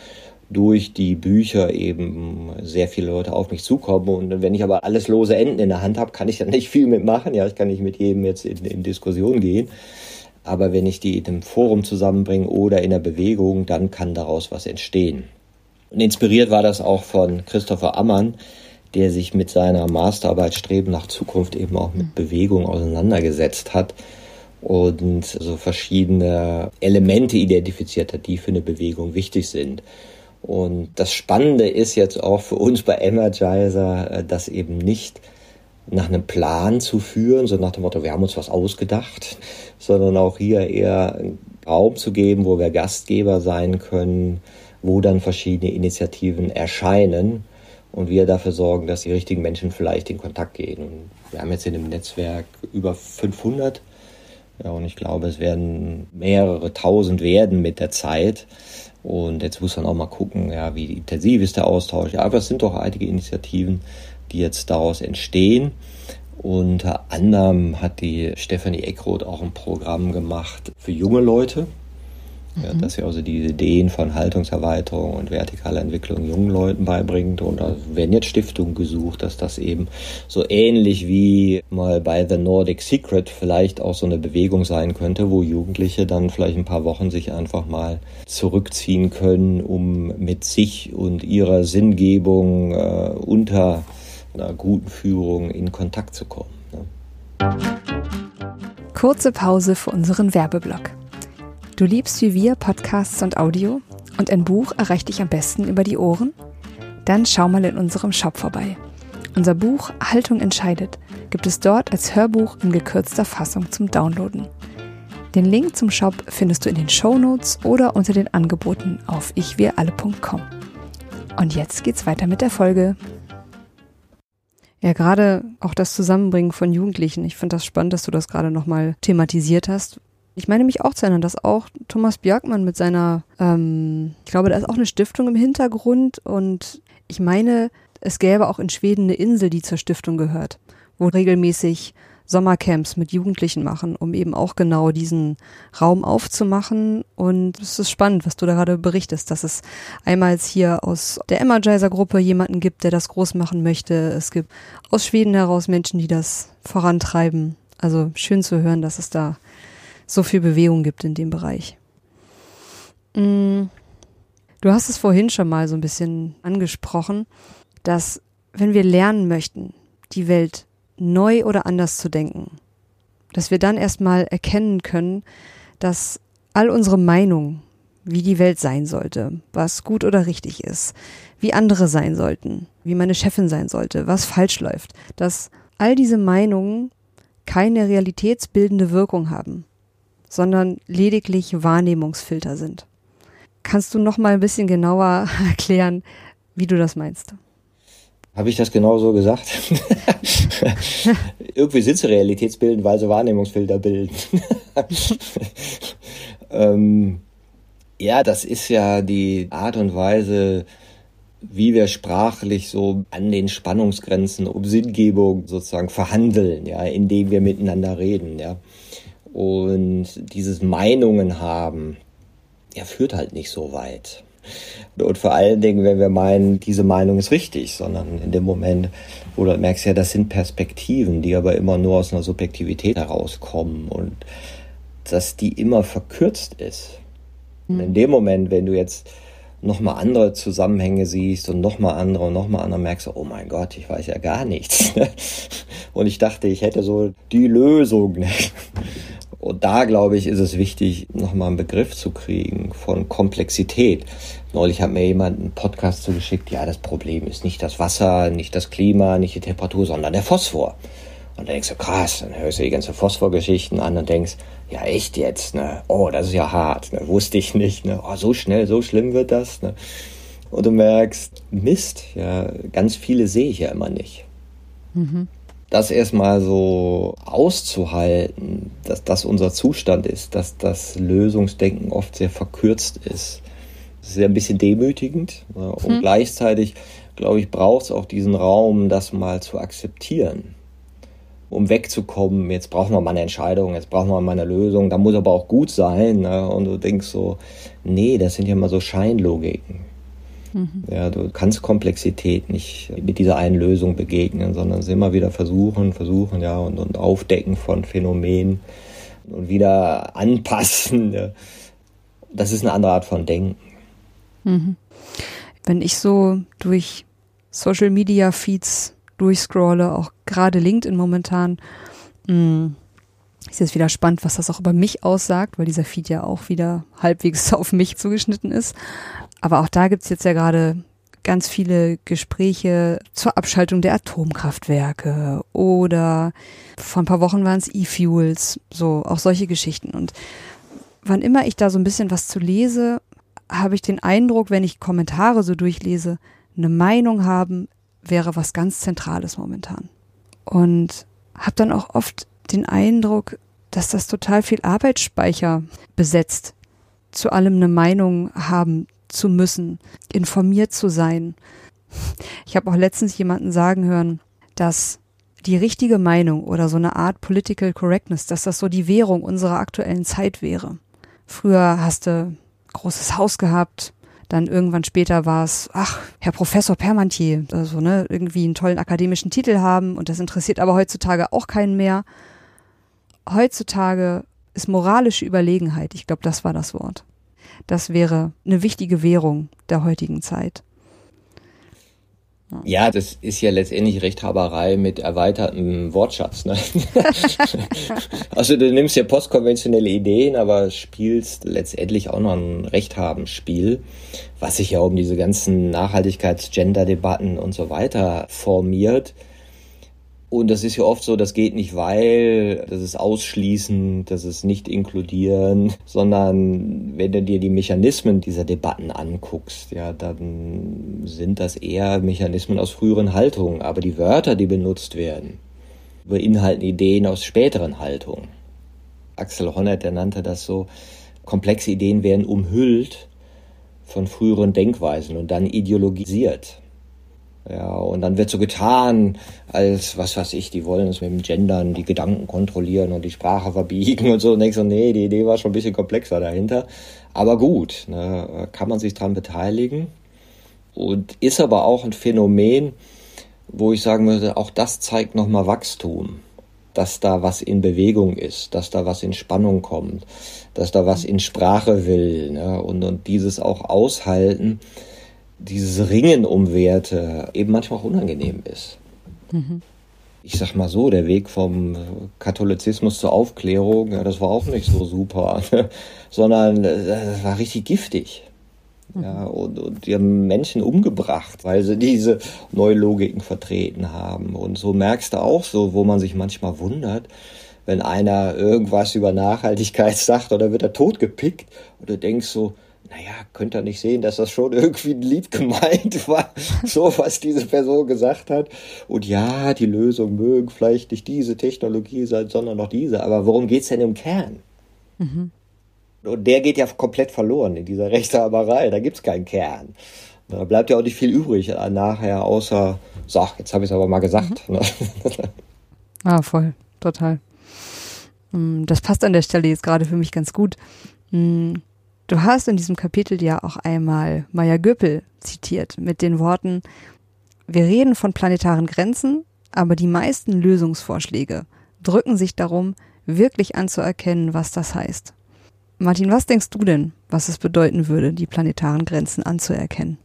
durch die Bücher eben sehr viele Leute auf mich zukommen. Und wenn ich aber alles lose Enden in der Hand habe, kann ich dann nicht viel mitmachen. Ja, ich kann nicht mit jedem jetzt in, in Diskussion gehen. Aber wenn ich die in einem Forum zusammenbringe oder in der Bewegung, dann kann daraus was entstehen. Und inspiriert war das auch von Christopher Ammann, der sich mit seiner Masterarbeit Streben nach Zukunft eben auch mit Bewegung auseinandergesetzt hat und so verschiedene Elemente identifiziert hat, die für eine Bewegung wichtig sind. Und das Spannende ist jetzt auch für uns bei Energizer, äh, dass eben nicht nach einem Plan zu führen, so nach dem Motto, wir haben uns was ausgedacht, sondern auch hier eher Raum zu geben, wo wir Gastgeber sein können, wo dann verschiedene Initiativen erscheinen und wir dafür sorgen, dass die richtigen Menschen vielleicht in Kontakt gehen. Und wir haben jetzt in dem Netzwerk über 500 ja, und ich glaube, es werden mehrere tausend werden mit der Zeit. Und jetzt muss man auch mal gucken, ja, wie intensiv ist der Austausch. Ja, aber es sind doch einige Initiativen, die jetzt daraus entstehen. Unter anderem hat die Stefanie Eckroth auch ein Programm gemacht für junge Leute, ja, mhm. dass sie also die Ideen von Haltungserweiterung und vertikaler Entwicklung jungen Leuten beibringt. Und da werden jetzt Stiftungen gesucht, dass das eben so ähnlich wie mal bei The Nordic Secret vielleicht auch so eine Bewegung sein könnte, wo Jugendliche dann vielleicht ein paar Wochen sich einfach mal zurückziehen können, um mit sich und ihrer Sinngebung äh, unter einer guten Führung in Kontakt zu kommen. Ne? Kurze Pause für unseren Werbeblock. Du liebst wie wir Podcasts und Audio und ein Buch erreicht dich am besten über die Ohren? Dann schau mal in unserem Shop vorbei. Unser Buch Haltung entscheidet gibt es dort als Hörbuch in gekürzter Fassung zum Downloaden. Den Link zum Shop findest du in den Show Notes oder unter den Angeboten auf ichwiralle.com. Und jetzt geht's weiter mit der Folge. Ja, gerade auch das Zusammenbringen von Jugendlichen. Ich finde das spannend, dass du das gerade nochmal thematisiert hast. Ich meine mich auch zu erinnern, dass auch Thomas Björkmann mit seiner, ähm, ich glaube, da ist auch eine Stiftung im Hintergrund und ich meine, es gäbe auch in Schweden eine Insel, die zur Stiftung gehört, wo regelmäßig Sommercamps mit Jugendlichen machen, um eben auch genau diesen Raum aufzumachen. Und es ist spannend, was du da gerade berichtest, dass es einmal hier aus der Energizer-Gruppe jemanden gibt, der das groß machen möchte. Es gibt aus Schweden heraus Menschen, die das vorantreiben. Also schön zu hören, dass es da so viel Bewegung gibt in dem Bereich. Mm. Du hast es vorhin schon mal so ein bisschen angesprochen, dass wenn wir lernen möchten, die Welt neu oder anders zu denken. Dass wir dann erstmal erkennen können, dass all unsere Meinungen, wie die Welt sein sollte, was gut oder richtig ist, wie andere sein sollten, wie meine Chefin sein sollte, was falsch läuft, dass all diese Meinungen keine realitätsbildende Wirkung haben, sondern lediglich Wahrnehmungsfilter sind. Kannst du noch mal ein bisschen genauer [LAUGHS] erklären, wie du das meinst? Habe ich das genau so gesagt? [LAUGHS] [LAUGHS] Irgendwie sind sie realitätsbildend, weil sie Wahrnehmungsfilter bilden. [LAUGHS] ähm, ja, das ist ja die Art und Weise, wie wir sprachlich so an den Spannungsgrenzen um Sinngebung sozusagen verhandeln, ja, indem wir miteinander reden, ja. Und dieses Meinungen haben, ja, führt halt nicht so weit. Und vor allen Dingen, wenn wir meinen, diese Meinung ist richtig, sondern in dem Moment, wo du merkst, ja, das sind Perspektiven, die aber immer nur aus einer Subjektivität herauskommen und dass die immer verkürzt ist. Mhm. In dem Moment, wenn du jetzt nochmal andere Zusammenhänge siehst und nochmal andere und nochmal andere, merkst du, oh mein Gott, ich weiß ja gar nichts. [LAUGHS] und ich dachte, ich hätte so die Lösung. Und da, glaube ich, ist es wichtig, nochmal einen Begriff zu kriegen von Komplexität. Neulich hat mir jemand einen Podcast zugeschickt, ja, das Problem ist nicht das Wasser, nicht das Klima, nicht die Temperatur, sondern der Phosphor. Und dann denkst du, krass, dann hörst du die ganzen Phosphorgeschichten an und denkst, ja, echt jetzt, ne? Oh, das ist ja hart, ne? Wusste ich nicht, ne? Oh, so schnell, so schlimm wird das, ne? Und du merkst, Mist, ja, ganz viele sehe ich ja immer nicht. Mhm das erstmal so auszuhalten, dass das unser Zustand ist, dass das Lösungsdenken oft sehr verkürzt ist. Das ist ja ein bisschen demütigend und hm. gleichzeitig, glaube ich, braucht es auch diesen Raum, das mal zu akzeptieren, um wegzukommen. Jetzt brauchen wir mal eine Entscheidung, jetzt brauchen wir mal eine Lösung, da muss aber auch gut sein. Ne? Und du denkst so, nee, das sind ja mal so Scheinlogiken. Mhm. Ja, du kannst Komplexität nicht mit dieser einen Lösung begegnen, sondern es immer wieder versuchen, versuchen, ja, und, und aufdecken von Phänomenen und wieder anpassen. Ja. Das ist eine andere Art von Denken. Mhm. Wenn ich so durch Social Media Feeds durchscrolle, auch gerade LinkedIn momentan, mh, mm, ist jetzt wieder spannend, was das auch über mich aussagt, weil dieser Feed ja auch wieder halbwegs [LAUGHS] auf mich zugeschnitten ist. Aber auch da gibt's jetzt ja gerade ganz viele Gespräche zur Abschaltung der Atomkraftwerke oder vor ein paar Wochen waren es E-Fuels, so auch solche Geschichten. Und wann immer ich da so ein bisschen was zu lese, habe ich den Eindruck, wenn ich Kommentare so durchlese, eine Meinung haben wäre was ganz Zentrales momentan. Und habe dann auch oft den Eindruck, dass das total viel Arbeitsspeicher besetzt, zu allem eine Meinung haben zu müssen, informiert zu sein. Ich habe auch letztens jemanden sagen hören, dass die richtige Meinung oder so eine Art Political Correctness, dass das so die Währung unserer aktuellen Zeit wäre. Früher hast du großes Haus gehabt, dann irgendwann später war es, ach, Herr Professor Permantier, also ne, irgendwie einen tollen akademischen Titel haben und das interessiert aber heutzutage auch keinen mehr. Heutzutage ist moralische Überlegenheit, ich glaube, das war das Wort. Das wäre eine wichtige Währung der heutigen Zeit. Ja, das ist ja letztendlich Rechthaberei mit erweitertem Wortschatz. Ne? [LAUGHS] also du nimmst ja postkonventionelle Ideen, aber spielst letztendlich auch noch ein Rechthabenspiel, was sich ja um diese ganzen Nachhaltigkeits-Gender-Debatten und so weiter formiert. Und das ist ja oft so, das geht nicht, weil, das ist ausschließen, das ist nicht inkludieren, sondern wenn du dir die Mechanismen dieser Debatten anguckst, ja, dann sind das eher Mechanismen aus früheren Haltungen. Aber die Wörter, die benutzt werden, beinhalten Ideen aus späteren Haltungen. Axel Honneth, der nannte das so, komplexe Ideen werden umhüllt von früheren Denkweisen und dann ideologisiert. Ja, und dann wird so getan, als, was weiß ich, die wollen es mit dem Gendern, die Gedanken kontrollieren und die Sprache verbiegen und so. Und denkst so, nee, die Idee war schon ein bisschen komplexer dahinter. Aber gut, ne, kann man sich dran beteiligen. Und ist aber auch ein Phänomen, wo ich sagen würde, auch das zeigt nochmal Wachstum. Dass da was in Bewegung ist, dass da was in Spannung kommt, dass da was in Sprache will. Ne? Und, und dieses auch aushalten, dieses Ringen um Werte eben manchmal auch unangenehm ist. Mhm. Ich sag mal so, der Weg vom Katholizismus zur Aufklärung, ja, das war auch nicht so super, [LAUGHS] sondern äh, das war richtig giftig. Ja, mhm. und, und die haben Menschen umgebracht, weil sie diese Neulogiken vertreten haben. Und so merkst du auch so, wo man sich manchmal wundert, wenn einer irgendwas über Nachhaltigkeit [LAUGHS] sagt oder wird er totgepickt und du denkst so, naja, könnt ihr nicht sehen, dass das schon [LAUGHS] irgendwie ein Lied gemeint war, [LAUGHS] so was diese Person gesagt hat. Und ja, die Lösung mögen vielleicht nicht diese Technologie sein, sondern noch diese. Aber worum geht's denn im Kern? Mhm. Und der geht ja komplett verloren in dieser [LAUGHS] Rechthaberei. Da gibt's keinen Kern. Da bleibt ja auch nicht viel übrig nachher, außer, so, jetzt habe ich es aber mal gesagt. Mhm. ah, voll, total. Hm, das passt an der Stelle jetzt gerade für mich ganz gut. Du hast in diesem Kapitel ja auch einmal Maya Göppel zitiert mit den Worten, wir reden von planetaren Grenzen, aber die meisten Lösungsvorschläge drücken sich darum, wirklich anzuerkennen, was das heißt. Martin, was denkst du denn, was es bedeuten würde, die planetaren Grenzen anzuerkennen?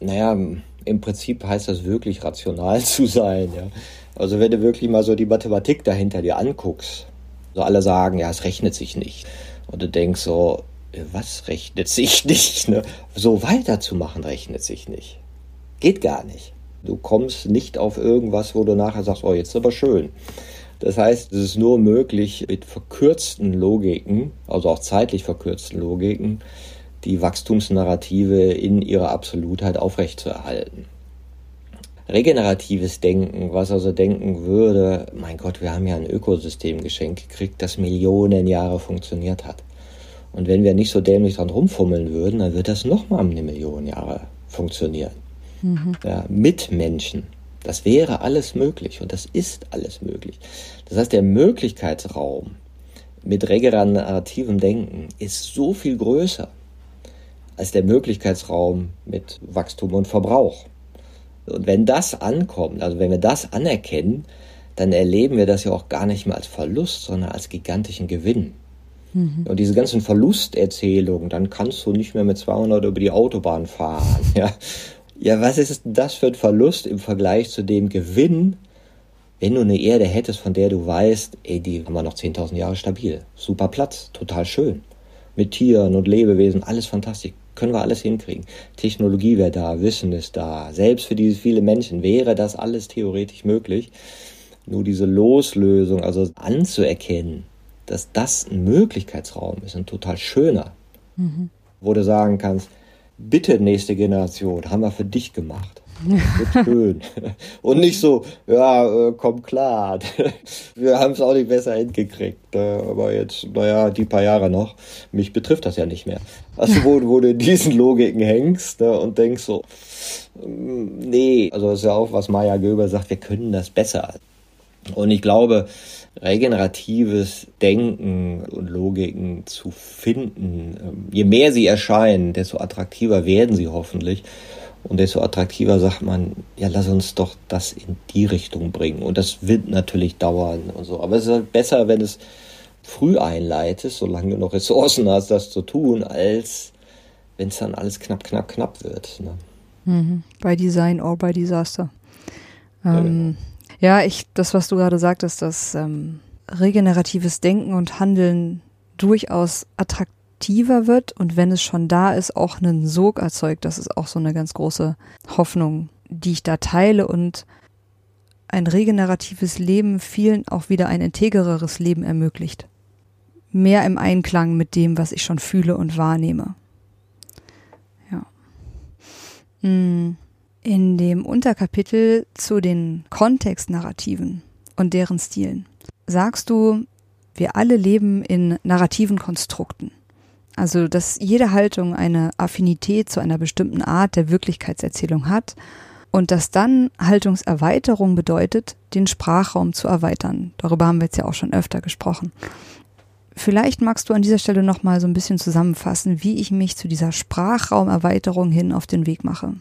Naja, im Prinzip heißt das wirklich rational [LAUGHS] zu sein. Ja. Also wenn du wirklich mal so die Mathematik dahinter dir anguckst, so alle sagen, ja, es rechnet sich nicht. Und du denkst so, was rechnet sich [LAUGHS] nicht? Ne? So weiterzumachen rechnet sich nicht. Geht gar nicht. Du kommst nicht auf irgendwas, wo du nachher sagst, oh, jetzt ist aber schön. Das heißt, es ist nur möglich, mit verkürzten Logiken, also auch zeitlich verkürzten Logiken, die Wachstumsnarrative in ihrer Absolutheit aufrechtzuerhalten. Regeneratives Denken, was also denken würde, mein Gott, wir haben ja ein Ökosystem geschenkt gekriegt, das Millionen Jahre funktioniert hat. Und wenn wir nicht so dämlich dran rumfummeln würden, dann wird das nochmal eine Million Jahre funktionieren. Mhm. Ja, mit Menschen. Das wäre alles möglich und das ist alles möglich. Das heißt, der Möglichkeitsraum mit regenerativem Denken ist so viel größer als der Möglichkeitsraum mit Wachstum und Verbrauch. Und wenn das ankommt, also wenn wir das anerkennen, dann erleben wir das ja auch gar nicht mehr als Verlust, sondern als gigantischen Gewinn. Mhm. Und diese ganzen Verlusterzählungen, dann kannst du nicht mehr mit 200 über die Autobahn fahren. [LAUGHS] Ja, ja was ist das für ein Verlust im Vergleich zu dem Gewinn, wenn du eine Erde hättest, von der du weißt, ey, die haben wir noch 10.000 Jahre stabil. Super Platz, total schön. Mit Tieren und Lebewesen, alles fantastisch. Können wir alles hinkriegen. Technologie wäre da, Wissen ist da. Selbst für diese viele Menschen wäre das alles theoretisch möglich. Nur diese Loslösung, also anzuerkennen, dass das ein Möglichkeitsraum ist, ein total schöner, mhm. wo du sagen kannst, bitte nächste Generation, haben wir für dich gemacht. Wird [LAUGHS] schön. Und nicht so, ja, äh, komm klar. [LAUGHS] Wir haben es auch nicht besser hingekriegt. Äh, aber jetzt, naja, die paar Jahre noch, mich betrifft das ja nicht mehr. Also, wo, wo du in diesen Logiken hängst ne, und denkst so, mm, nee, also das ist ja auch, was Maya Göber sagt, wir können das besser. Und ich glaube, regeneratives Denken und Logiken zu finden. Ähm, je mehr sie erscheinen, desto attraktiver werden sie hoffentlich. Und desto attraktiver sagt man, ja, lass uns doch das in die Richtung bringen. Und das wird natürlich dauern und so. Aber es ist halt besser, wenn es früh einleitest, solange du noch Ressourcen hast, das zu tun, als wenn es dann alles knapp, knapp, knapp wird. Ne? Mhm. Bei Design or by Disaster. Ja, genau. Ja, ich, das, was du gerade sagtest, dass ähm, regeneratives Denken und Handeln durchaus attraktiver wird und wenn es schon da ist, auch einen Sog erzeugt. Das ist auch so eine ganz große Hoffnung, die ich da teile und ein regeneratives Leben vielen auch wieder ein integreres Leben ermöglicht. Mehr im Einklang mit dem, was ich schon fühle und wahrnehme. Ja. Hm. In dem Unterkapitel zu den Kontextnarrativen und deren Stilen sagst du, wir alle leben in narrativen Konstrukten. Also, dass jede Haltung eine Affinität zu einer bestimmten Art der Wirklichkeitserzählung hat Und dass dann Haltungserweiterung bedeutet, den Sprachraum zu erweitern. Darüber haben wir jetzt ja auch schon öfter gesprochen. Vielleicht magst du an dieser Stelle noch mal so ein bisschen zusammenfassen, wie ich mich zu dieser Sprachraumerweiterung hin auf den Weg mache.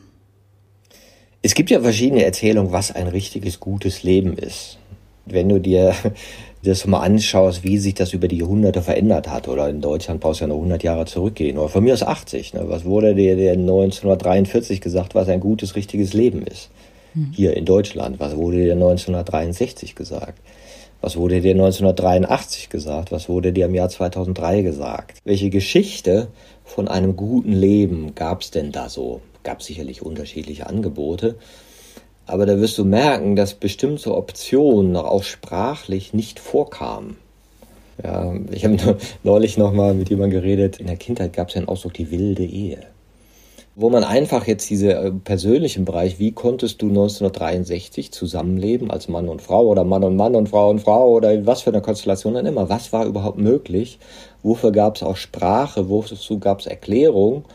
Es gibt ja verschiedene Erzählungen, was ein richtiges gutes Leben ist. Wenn du dir [LAUGHS] das mal anschaust, wie sich das über die Jahrhunderte verändert hat, oder in Deutschland brauchst du ja noch 100 Jahre zurückgehen, oder von mir aus 80. Ne? Was wurde dir 1943 gesagt, was ein gutes, richtiges Leben ist? Hm. Hier in Deutschland. Was wurde dir 1963 gesagt? Was wurde dir 1983 gesagt? Was wurde dir im Jahr 2003 gesagt? Welche Geschichte von einem guten Leben gab es denn da so? Gab sicherlich unterschiedliche Angebote. Aber da wirst du merken, dass bestimmte Optionen auch sprachlich nicht vorkamen. Ja, ich habe [LAUGHS] neulich noch mal mit jemandem geredet. In der Kindheit gab es ja einen Ausdruck die wilde Ehe wo man einfach jetzt diese äh, persönlichen Bereich, wie konntest du 1963 zusammenleben als Mann und Frau oder Mann und Mann und Frau und Frau oder was für eine Konstellation dann immer, was war überhaupt möglich, wofür gab es auch Sprache, wozu gab es Erklärung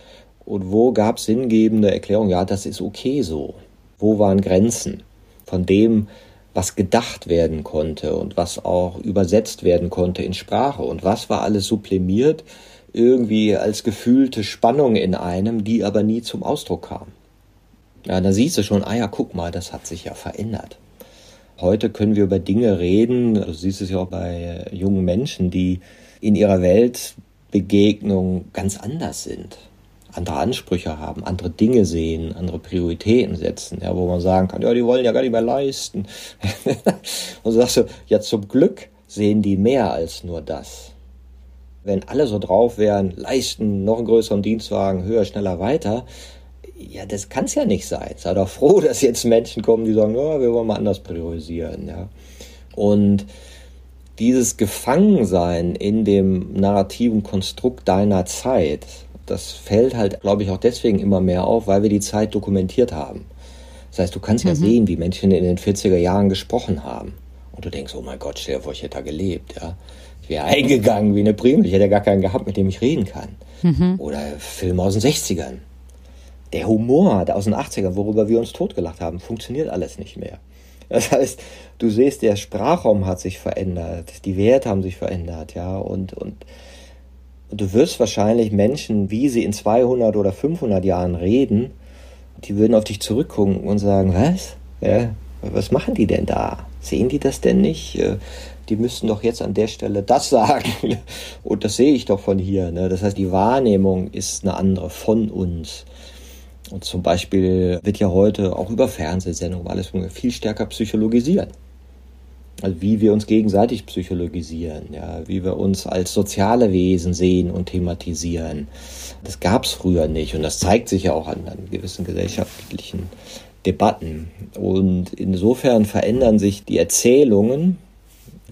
und wo gab es sinngebende Erklärung, ja, das ist okay so. Wo waren Grenzen von dem, was gedacht werden konnte und was auch übersetzt werden konnte in Sprache und was war alles sublimiert irgendwie als gefühlte Spannung in einem, die aber nie zum Ausdruck kam. Ja, da siehst du schon, ah ja, guck mal, das hat sich ja verändert. Heute können wir über Dinge reden, du siehst es ja auch bei jungen Menschen, die in ihrer Weltbegegnung ganz anders sind, andere Ansprüche haben, andere Dinge sehen, andere Prioritäten setzen, ja, wo man sagen kann, ja, die wollen ja gar nicht mehr leisten. [LAUGHS] Und so sagst du, ja, zum Glück sehen die mehr als nur das wenn alle so drauf wären, leisten, noch einen größeren Dienstwagen, höher, schneller, weiter, ja, das kann es ja nicht sein. Sei doch froh, [LAUGHS] dass jetzt Menschen kommen, die sagen, ja, wir wollen mal anders priorisieren, ja. Und dieses Gefangensein in dem narrativen Konstrukt deiner Zeit, das fällt halt, glaube ich, auch deswegen immer mehr auf, weil wir die Zeit dokumentiert haben. Das heißt, du kannst mhm. ja sehen, wie Menschen in den 40er Jahren gesprochen haben. Und du denkst, oh mein Gott, stell dir vor, ich hätte da gelebt, ja. Ich wäre [LAUGHS] eingegangen wie eine Prima. Ich hätte gar keinen gehabt, mit dem ich reden kann. Mhm. Oder Filme aus den 60ern. Der Humor aus den 80ern, worüber wir uns totgelacht haben, funktioniert alles nicht mehr. Das heißt, du siehst, der Sprachraum hat sich verändert, die Werte haben sich verändert, ja, und, und du wirst wahrscheinlich Menschen, wie sie in 200 oder 500 Jahren reden, die würden auf dich zurückgucken und sagen, was? Ja, was machen die denn da? Sehen die das denn nicht? Äh, die müssten doch jetzt an der Stelle das [LAUGHS] sagen. Und das sehe ich doch von hier. Ne? Das heißt, die Wahrnehmung ist eine andere von uns. Und zum Beispiel wird ja heute auch über Fernsehsendungen alles viel stärker psychologisieren. Also wie wir uns gegenseitig psychologisieren, ja, wie wir uns als soziale Wesen sehen und thematisieren. Das gab es früher nicht und das zeigt sich ja auch an, an gewissen gesellschaftlichen Debatten. Und insofern verändern sich die Erzählungen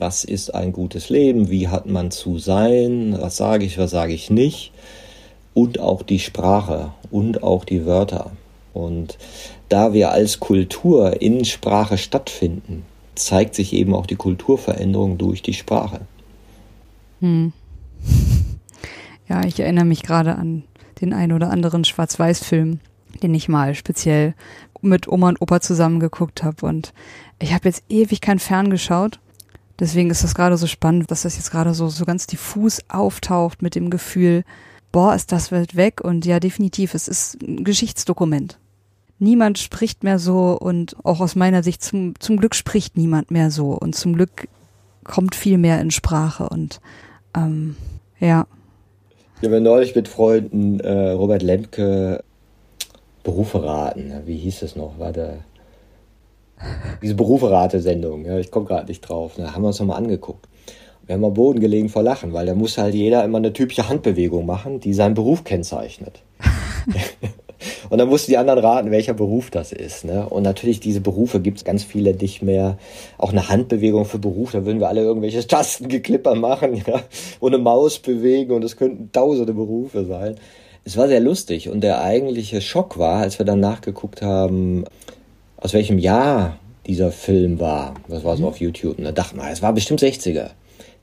was ist ein gutes Leben, wie hat man zu sein, was sage ich, was sage ich nicht und auch die Sprache und auch die Wörter. Und da wir als Kultur in Sprache stattfinden, zeigt sich eben auch die Kulturveränderung durch die Sprache. Hm. Ja, ich erinnere mich gerade an den ein oder anderen Schwarz-Weiß-Film, den ich mal speziell mit Oma und Opa zusammengeguckt habe. Und ich habe jetzt ewig kein Fern geschaut Deswegen ist das gerade so spannend, dass das jetzt gerade so, so ganz diffus auftaucht mit dem Gefühl, boah, ist das Welt weg und ja, definitiv, es ist ein Geschichtsdokument. Niemand spricht mehr so und auch aus meiner Sicht zum, zum Glück spricht niemand mehr so und zum Glück kommt viel mehr in Sprache und ähm, ja. Ich habe neulich mit Freunden äh, Robert Lemke Berufe raten. Wie hieß es noch? War der [LAUGHS] diese Beruferate-Sendung, ja, ich komme gerade nicht drauf. Da haben wir uns nochmal angeguckt. Wir haben am Boden gelegen vor Lachen, weil da muss halt jeder immer eine typische Handbewegung machen, die seinen Beruf kennzeichnet. [LAUGHS] und dann mussten die anderen raten, welcher Beruf das ist. Ne? Und natürlich, diese Berufe gibt es ganz viele nicht mehr. Auch eine Handbewegung für Beruf, da würden wir alle irgendwelche [LAUGHS] Tastengeklipper machen ja? und eine Maus bewegen und es könnten tausende Berufe sein. Es war sehr lustig und der eigentliche Schock war, als wir dann nachgeguckt haben, aus welchem Jahr dieser Film war. Das war so mhm. auf YouTube. Und da dachte man, es war bestimmt 60er.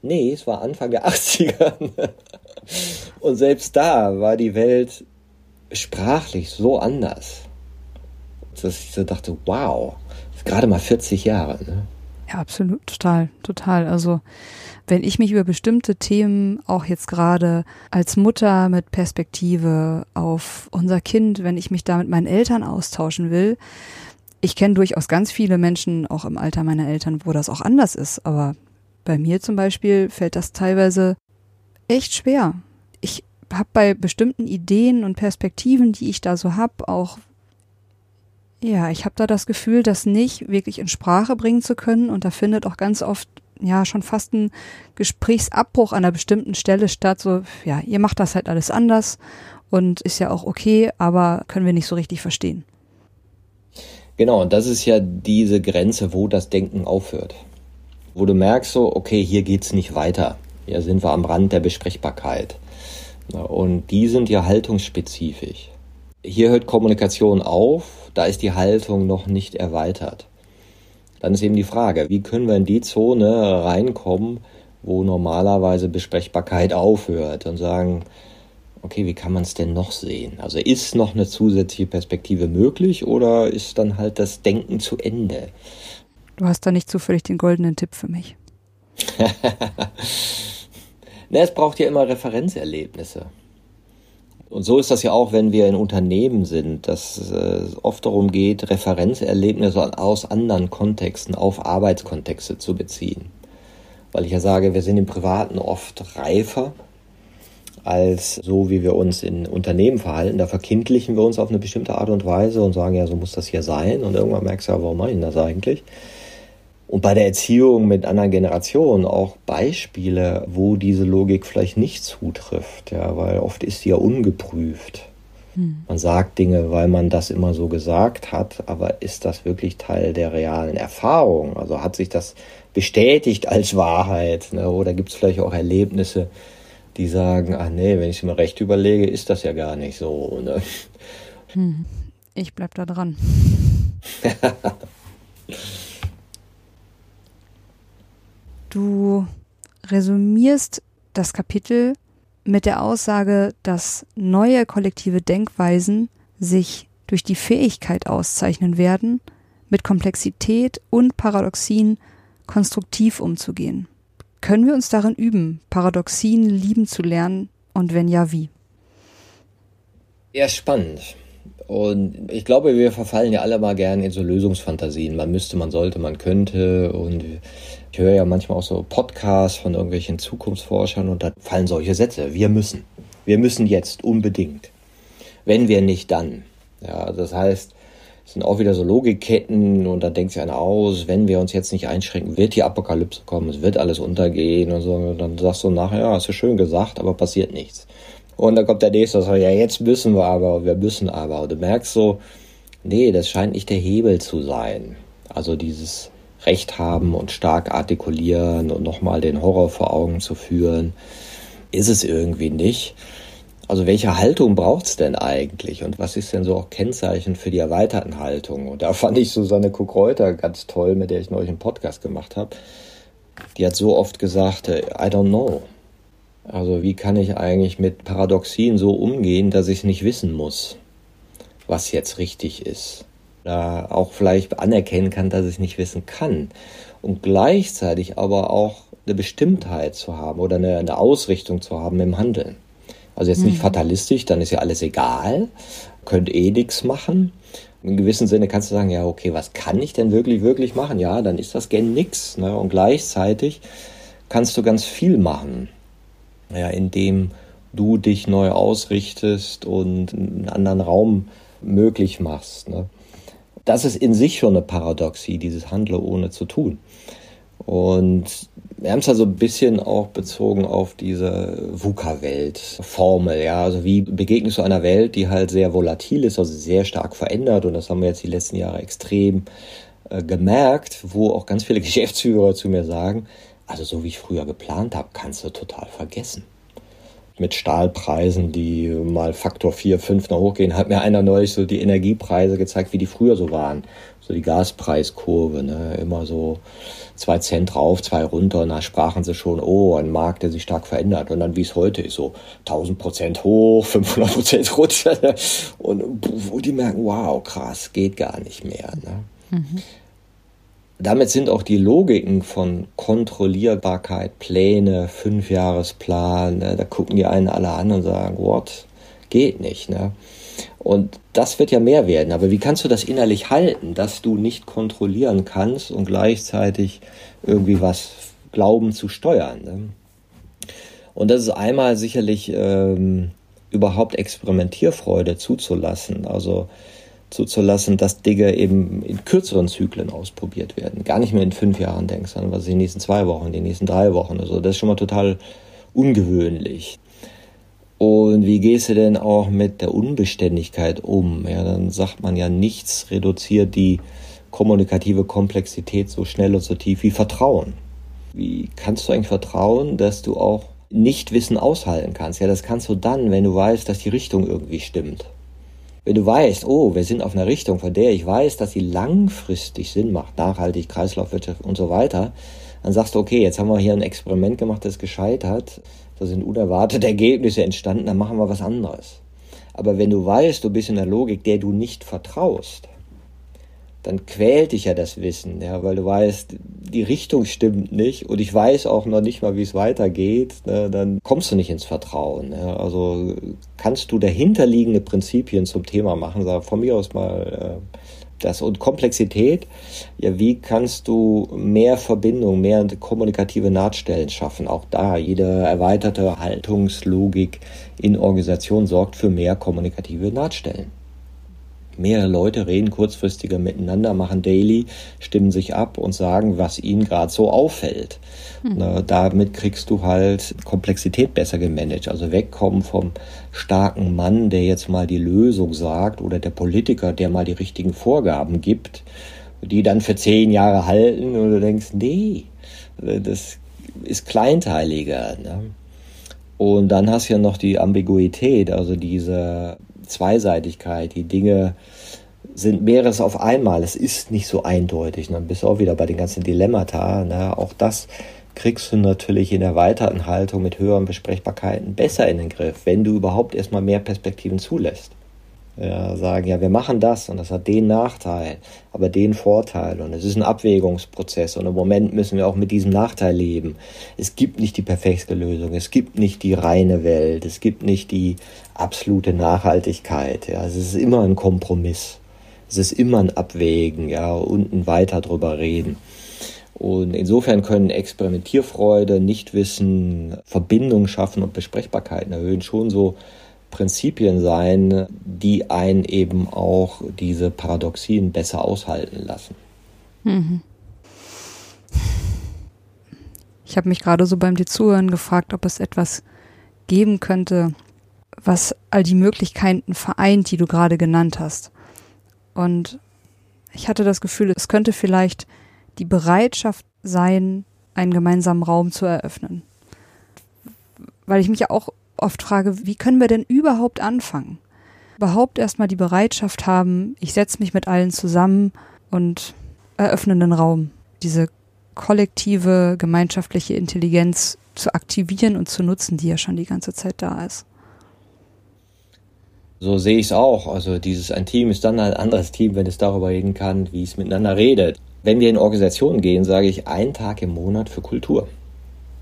Nee, es war Anfang der [LAUGHS] 80er. Und selbst da war die Welt sprachlich so anders. dass ich so dachte, wow, gerade mal 40 Jahre. Ne? Ja, absolut, total, total. Also wenn ich mich über bestimmte Themen auch jetzt gerade als Mutter mit Perspektive auf unser Kind, wenn ich mich da mit meinen Eltern austauschen will, ich kenne durchaus ganz viele Menschen, auch im Alter meiner Eltern, wo das auch anders ist. Aber bei mir zum Beispiel fällt das teilweise echt schwer. Habe bei bestimmten Ideen und Perspektiven, die ich da so habe, auch ja, ich habe da das Gefühl, das nicht wirklich in Sprache bringen zu können und da findet auch ganz oft ja schon fast ein Gesprächsabbruch an einer bestimmten Stelle statt. So, ja, ihr macht das halt alles anders und ist ja auch okay, aber können wir nicht so richtig verstehen. Genau, und das ist ja diese Grenze, wo das Denken aufhört. Wo du merkst so, okay, hier geht's nicht weiter. Hier sind wir am Rand der Besprechbarkeit. Und die sind ja haltungsspezifisch. Hier hört Kommunikation auf, da ist die Haltung noch nicht erweitert. Dann ist eben die Frage, wie können wir in die Zone reinkommen, wo normalerweise Besprechbarkeit aufhört und sagen, okay, wie kann man es denn noch sehen? Also ist noch eine zusätzliche Perspektive möglich oder ist dann halt das Denken zu Ende? Du hast da nicht zufällig den goldenen Tipp für mich. [LAUGHS] Na, es braucht ja immer Referenzerlebnisse. Und so ist das ja auch, wenn wir in Unternehmen sind, dass es äh, oft darum geht, Referenzerlebnisse aus anderen Kontexten auf Arbeitskontexte zu beziehen. Weil ich ja sage, wir sind im Privaten oft reifer als so, wie wir uns in Unternehmen verhalten. Da verkindlichen wir uns auf eine bestimmte Art und Weise und sagen, ja, so muss das hier sein. Und irgendwann merkst du ja, warum mache ich das eigentlich? Und bei der Erziehung mit anderen Generationen auch Beispiele, wo diese Logik vielleicht nicht zutrifft, ja, weil oft ist sie ja ungeprüft. Hm. Man sagt Dinge, weil man das immer so gesagt hat, aber ist das wirklich Teil der realen Erfahrung? Also hat sich das bestätigt als Wahrheit? Ne? Oder gibt es vielleicht auch Erlebnisse, die sagen, ach nee, wenn ich es mir recht überlege, ist das ja gar nicht so. Ne? Hm. Ich bleib da dran. [LAUGHS] Du resümierst das Kapitel mit der Aussage, dass neue kollektive Denkweisen sich durch die Fähigkeit auszeichnen werden, mit Komplexität und Paradoxien konstruktiv umzugehen. Können wir uns darin üben, Paradoxien lieben zu lernen und wenn ja, wie? Ja, spannend. Und ich glaube, wir verfallen ja alle mal gerne in so Lösungsfantasien. Man müsste, man sollte, man könnte. Und ich höre ja manchmal auch so Podcasts von irgendwelchen Zukunftsforschern und da fallen solche Sätze. Wir müssen. Wir müssen jetzt unbedingt. Wenn wir nicht, dann. Ja, das heißt, es sind auch wieder so Logikketten und da denkt sich einer aus, wenn wir uns jetzt nicht einschränken, wird die Apokalypse kommen, es wird alles untergehen und so. Und dann sagst du nachher, ja, hast du schön gesagt, aber passiert nichts. Und dann kommt der nächste sagt, ja, jetzt müssen wir aber, wir müssen aber. Und du merkst so, nee, das scheint nicht der Hebel zu sein. Also dieses Recht haben und stark artikulieren und nochmal den Horror vor Augen zu führen, ist es irgendwie nicht. Also welche Haltung braucht's denn eigentlich und was ist denn so auch Kennzeichen für die erweiterten Haltungen? Und da fand ich Susanne Kuckreuter ganz toll, mit der ich neulich einen Podcast gemacht habe. Die hat so oft gesagt, I don't know. Also wie kann ich eigentlich mit Paradoxien so umgehen, dass ich nicht wissen muss, was jetzt richtig ist? Oder auch vielleicht anerkennen kann, dass ich nicht wissen kann. Und gleichzeitig aber auch eine Bestimmtheit zu haben oder eine, eine Ausrichtung zu haben im Handeln. Also jetzt nicht mhm. fatalistisch, dann ist ja alles egal, könnt eh nichts machen. In gewissem Sinne kannst du sagen, ja, okay, was kann ich denn wirklich, wirklich machen? Ja, dann ist das gen nix. Ne? Und gleichzeitig kannst du ganz viel machen ja, indem du dich neu ausrichtest und einen anderen Raum möglich machst. Ne? Das ist in sich schon eine Paradoxie, dieses Handle ohne zu tun. Und wir haben es also ein bisschen auch bezogen auf diese VUCA-Welt-Formel. Ja, also wie begegnest du einer Welt, die halt sehr volatil ist, also sehr stark verändert. Und das haben wir jetzt die letzten Jahre extrem äh, gemerkt, wo auch ganz viele [LAUGHS] Geschäftsführer zu mir sagen, also so wie ich früher geplant habe, kannst du total vergessen. mit Stahlpreisen, die mal Faktor 4, 5 noch hochgehen, hat mir einer neulich so die Energiepreise gezeigt, wie die früher so waren. So die Gaspreiskurve, ne? immer so zwei Cent drauf, zwei runter. Und da sprachen sie schon, oh, ein Markt, der sich stark verändert. Und dann, wie es heute ist, so 1000 Prozent hoch, 500 Prozent runter. Ne? Und wo die merken, wow, krass, geht gar nicht mehr. Ne? Mhm. Damit sind auch die Logiken von Kontrollierbarkeit, Pläne, Fünfjahresplan, ne, da gucken die einen alle an und sagen, what, geht nicht. Ne? Und das wird ja mehr werden. Aber wie kannst du das innerlich halten, dass du nicht kontrollieren kannst und gleichzeitig irgendwie was glauben zu steuern? Ne? Und das ist einmal sicherlich ähm, überhaupt Experimentierfreude zuzulassen. Also zuzulassen, dass Dinge eben in kürzeren Zyklen ausprobiert werden. Gar nicht mehr in fünf Jahren denkst, sondern was in den nächsten zwei Wochen, in den nächsten drei Wochen. Also das ist schon mal total ungewöhnlich. Und wie gehst du denn auch mit der Unbeständigkeit um? Ja, dann sagt man ja, nichts reduziert die kommunikative Komplexität so schnell und so tief wie Vertrauen. Wie kannst du eigentlich vertrauen, dass du auch Nichtwissen aushalten kannst? Ja, das kannst du dann, wenn du weißt, dass die Richtung irgendwie stimmt. Wenn du weißt, oh, wir sind auf einer Richtung, von der ich weiß, dass sie langfristig Sinn macht, nachhaltig, Kreislaufwirtschaft und so weiter, dann sagst du, okay, jetzt haben wir hier ein Experiment gemacht, das gescheitert, da sind unerwartete Ergebnisse entstanden, dann machen wir was anderes. Aber wenn du weißt, du bist in der Logik, der du nicht vertraust, dann quält dich ja das Wissen, ja, weil du weißt, die Richtung stimmt nicht und ich weiß auch noch nicht mal, wie es weitergeht, ne, dann kommst du nicht ins Vertrauen. Ja. Also kannst du dahinterliegende Prinzipien zum Thema machen, sag von mir aus mal äh, das und Komplexität, ja, wie kannst du mehr Verbindung, mehr kommunikative Nahtstellen schaffen? Auch da, jede erweiterte Haltungslogik in Organisation sorgt für mehr kommunikative Nahtstellen mehrere Leute reden kurzfristiger miteinander, machen Daily, stimmen sich ab und sagen, was ihnen gerade so auffällt. Mhm. Na, damit kriegst du halt Komplexität besser gemanagt. Also wegkommen vom starken Mann, der jetzt mal die Lösung sagt, oder der Politiker, der mal die richtigen Vorgaben gibt, die dann für zehn Jahre halten und du denkst, nee, das ist kleinteiliger. Ne? Und dann hast du ja noch die Ambiguität, also diese Zweiseitigkeit. Die Dinge sind mehreres auf einmal. Es ist nicht so eindeutig. Dann bist du auch wieder bei den ganzen Dilemmata. Ne? Auch das kriegst du natürlich in erweiterten Haltung mit höheren Besprechbarkeiten besser in den Griff, wenn du überhaupt erstmal mehr Perspektiven zulässt ja, sagen, ja, wir machen das und das hat den Nachteil, aber den Vorteil und es ist ein Abwägungsprozess und im Moment müssen wir auch mit diesem Nachteil leben. Es gibt nicht die perfekte Lösung, es gibt nicht die reine Welt, es gibt nicht die absolute Nachhaltigkeit, ja, es ist immer ein Kompromiss. Es ist immer ein Abwägen, ja, und ein weiter drüber reden. Und insofern können Experimentierfreude, Nichtwissen, Verbindungen schaffen und Besprechbarkeiten erhöhen schon so Prinzipien sein, die einen eben auch diese Paradoxien besser aushalten lassen. Mhm. Ich habe mich gerade so beim dir zuhören gefragt, ob es etwas geben könnte, was all die Möglichkeiten vereint, die du gerade genannt hast. Und ich hatte das Gefühl, es könnte vielleicht die Bereitschaft sein, einen gemeinsamen Raum zu eröffnen. Weil ich mich ja auch oft frage, wie können wir denn überhaupt anfangen? Überhaupt erstmal die Bereitschaft haben, ich setze mich mit allen zusammen und eröffne einen Raum. Diese kollektive, gemeinschaftliche Intelligenz zu aktivieren und zu nutzen, die ja schon die ganze Zeit da ist. So sehe ich es auch. Also dieses ein Team ist dann ein anderes Team, wenn es darüber reden kann, wie es miteinander redet. Wenn wir in Organisationen gehen, sage ich einen Tag im Monat für Kultur.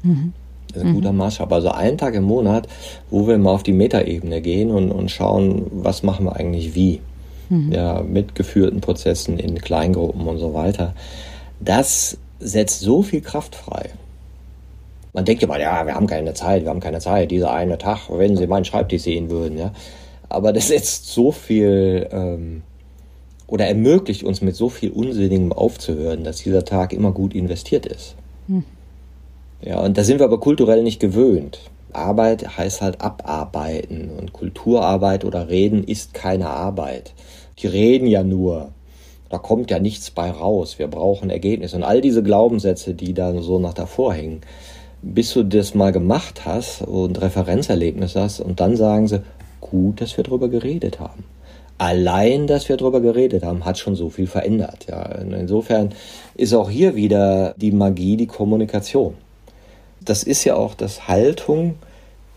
Mhm. Das ist ein mhm. guter Maßstab. Also einen Tag im Monat, wo wir mal auf die Metaebene gehen und, und schauen, was machen wir eigentlich wie. Mhm. Ja, mit geführten Prozessen in Kleingruppen und so weiter. Das setzt so viel Kraft frei. Man denkt immer, ja, wir haben keine Zeit, wir haben keine Zeit. Dieser eine Tag, wenn Sie meinen Schreibtisch sehen würden, ja. Aber das [LAUGHS] setzt so viel ähm, oder ermöglicht uns mit so viel Unsinnigem aufzuhören, dass dieser Tag immer gut investiert ist. Mhm. Ja, und da sind wir aber kulturell nicht gewöhnt. Arbeit heißt halt abarbeiten und Kulturarbeit oder Reden ist keine Arbeit. Die reden ja nur. Da kommt ja nichts bei raus. Wir brauchen Ergebnisse. Und all diese Glaubenssätze, die da so nach davor hängen, bis du das mal gemacht hast und Referenzerlebnis hast und dann sagen sie, gut, dass wir darüber geredet haben. Allein, dass wir darüber geredet haben, hat schon so viel verändert. Ja, insofern ist auch hier wieder die Magie, die Kommunikation. Das ist ja auch das Haltung,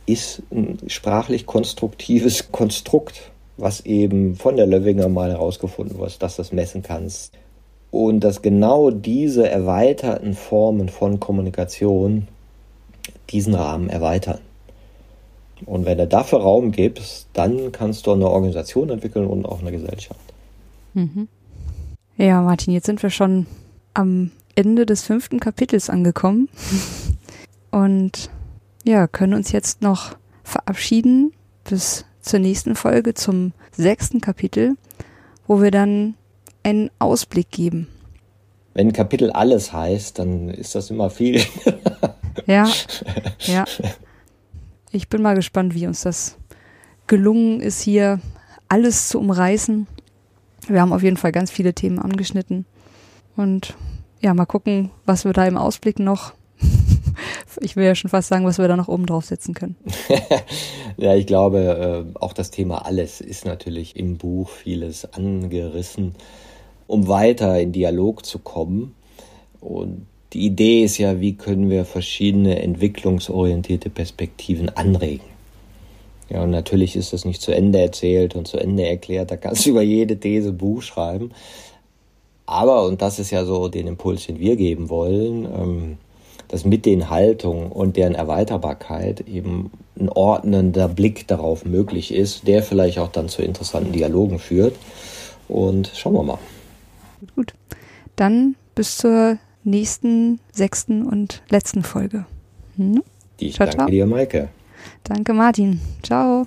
ist ein sprachlich konstruktives Konstrukt, was eben von der Löwinger mal herausgefunden wurde, dass du das messen kannst. Und dass genau diese erweiterten Formen von Kommunikation diesen Rahmen erweitern. Und wenn du dafür Raum gibst, dann kannst du eine Organisation entwickeln und auch eine Gesellschaft. Mhm. Ja, Martin, jetzt sind wir schon am Ende des fünften Kapitels angekommen. Und ja, können uns jetzt noch verabschieden bis zur nächsten Folge zum sechsten Kapitel, wo wir dann einen Ausblick geben. Wenn Kapitel alles heißt, dann ist das immer viel. [LAUGHS] ja, [LAUGHS] ja. Ich bin mal gespannt, wie uns das gelungen ist, hier alles zu umreißen. Wir haben auf jeden Fall ganz viele Themen angeschnitten. Und ja, mal gucken, was wir da im Ausblick noch ich will ja schon fast sagen, was wir da noch oben drauf setzen können. [LAUGHS] ja, ich glaube, äh, auch das Thema alles ist natürlich im Buch vieles angerissen, um weiter in Dialog zu kommen. Und die Idee ist ja, wie können wir verschiedene entwicklungsorientierte Perspektiven anregen. Ja, und natürlich ist das nicht zu Ende erzählt und zu Ende erklärt. Da kannst du über jede These Buch schreiben. Aber, und das ist ja so den Impuls, den wir geben wollen, ähm, dass mit den Haltungen und deren Erweiterbarkeit eben ein ordnender Blick darauf möglich ist, der vielleicht auch dann zu interessanten Dialogen führt. Und schauen wir mal. Gut. Dann bis zur nächsten, sechsten und letzten Folge. Hm? Ich ciao, danke ciao. dir, Maike. Danke, Martin. Ciao.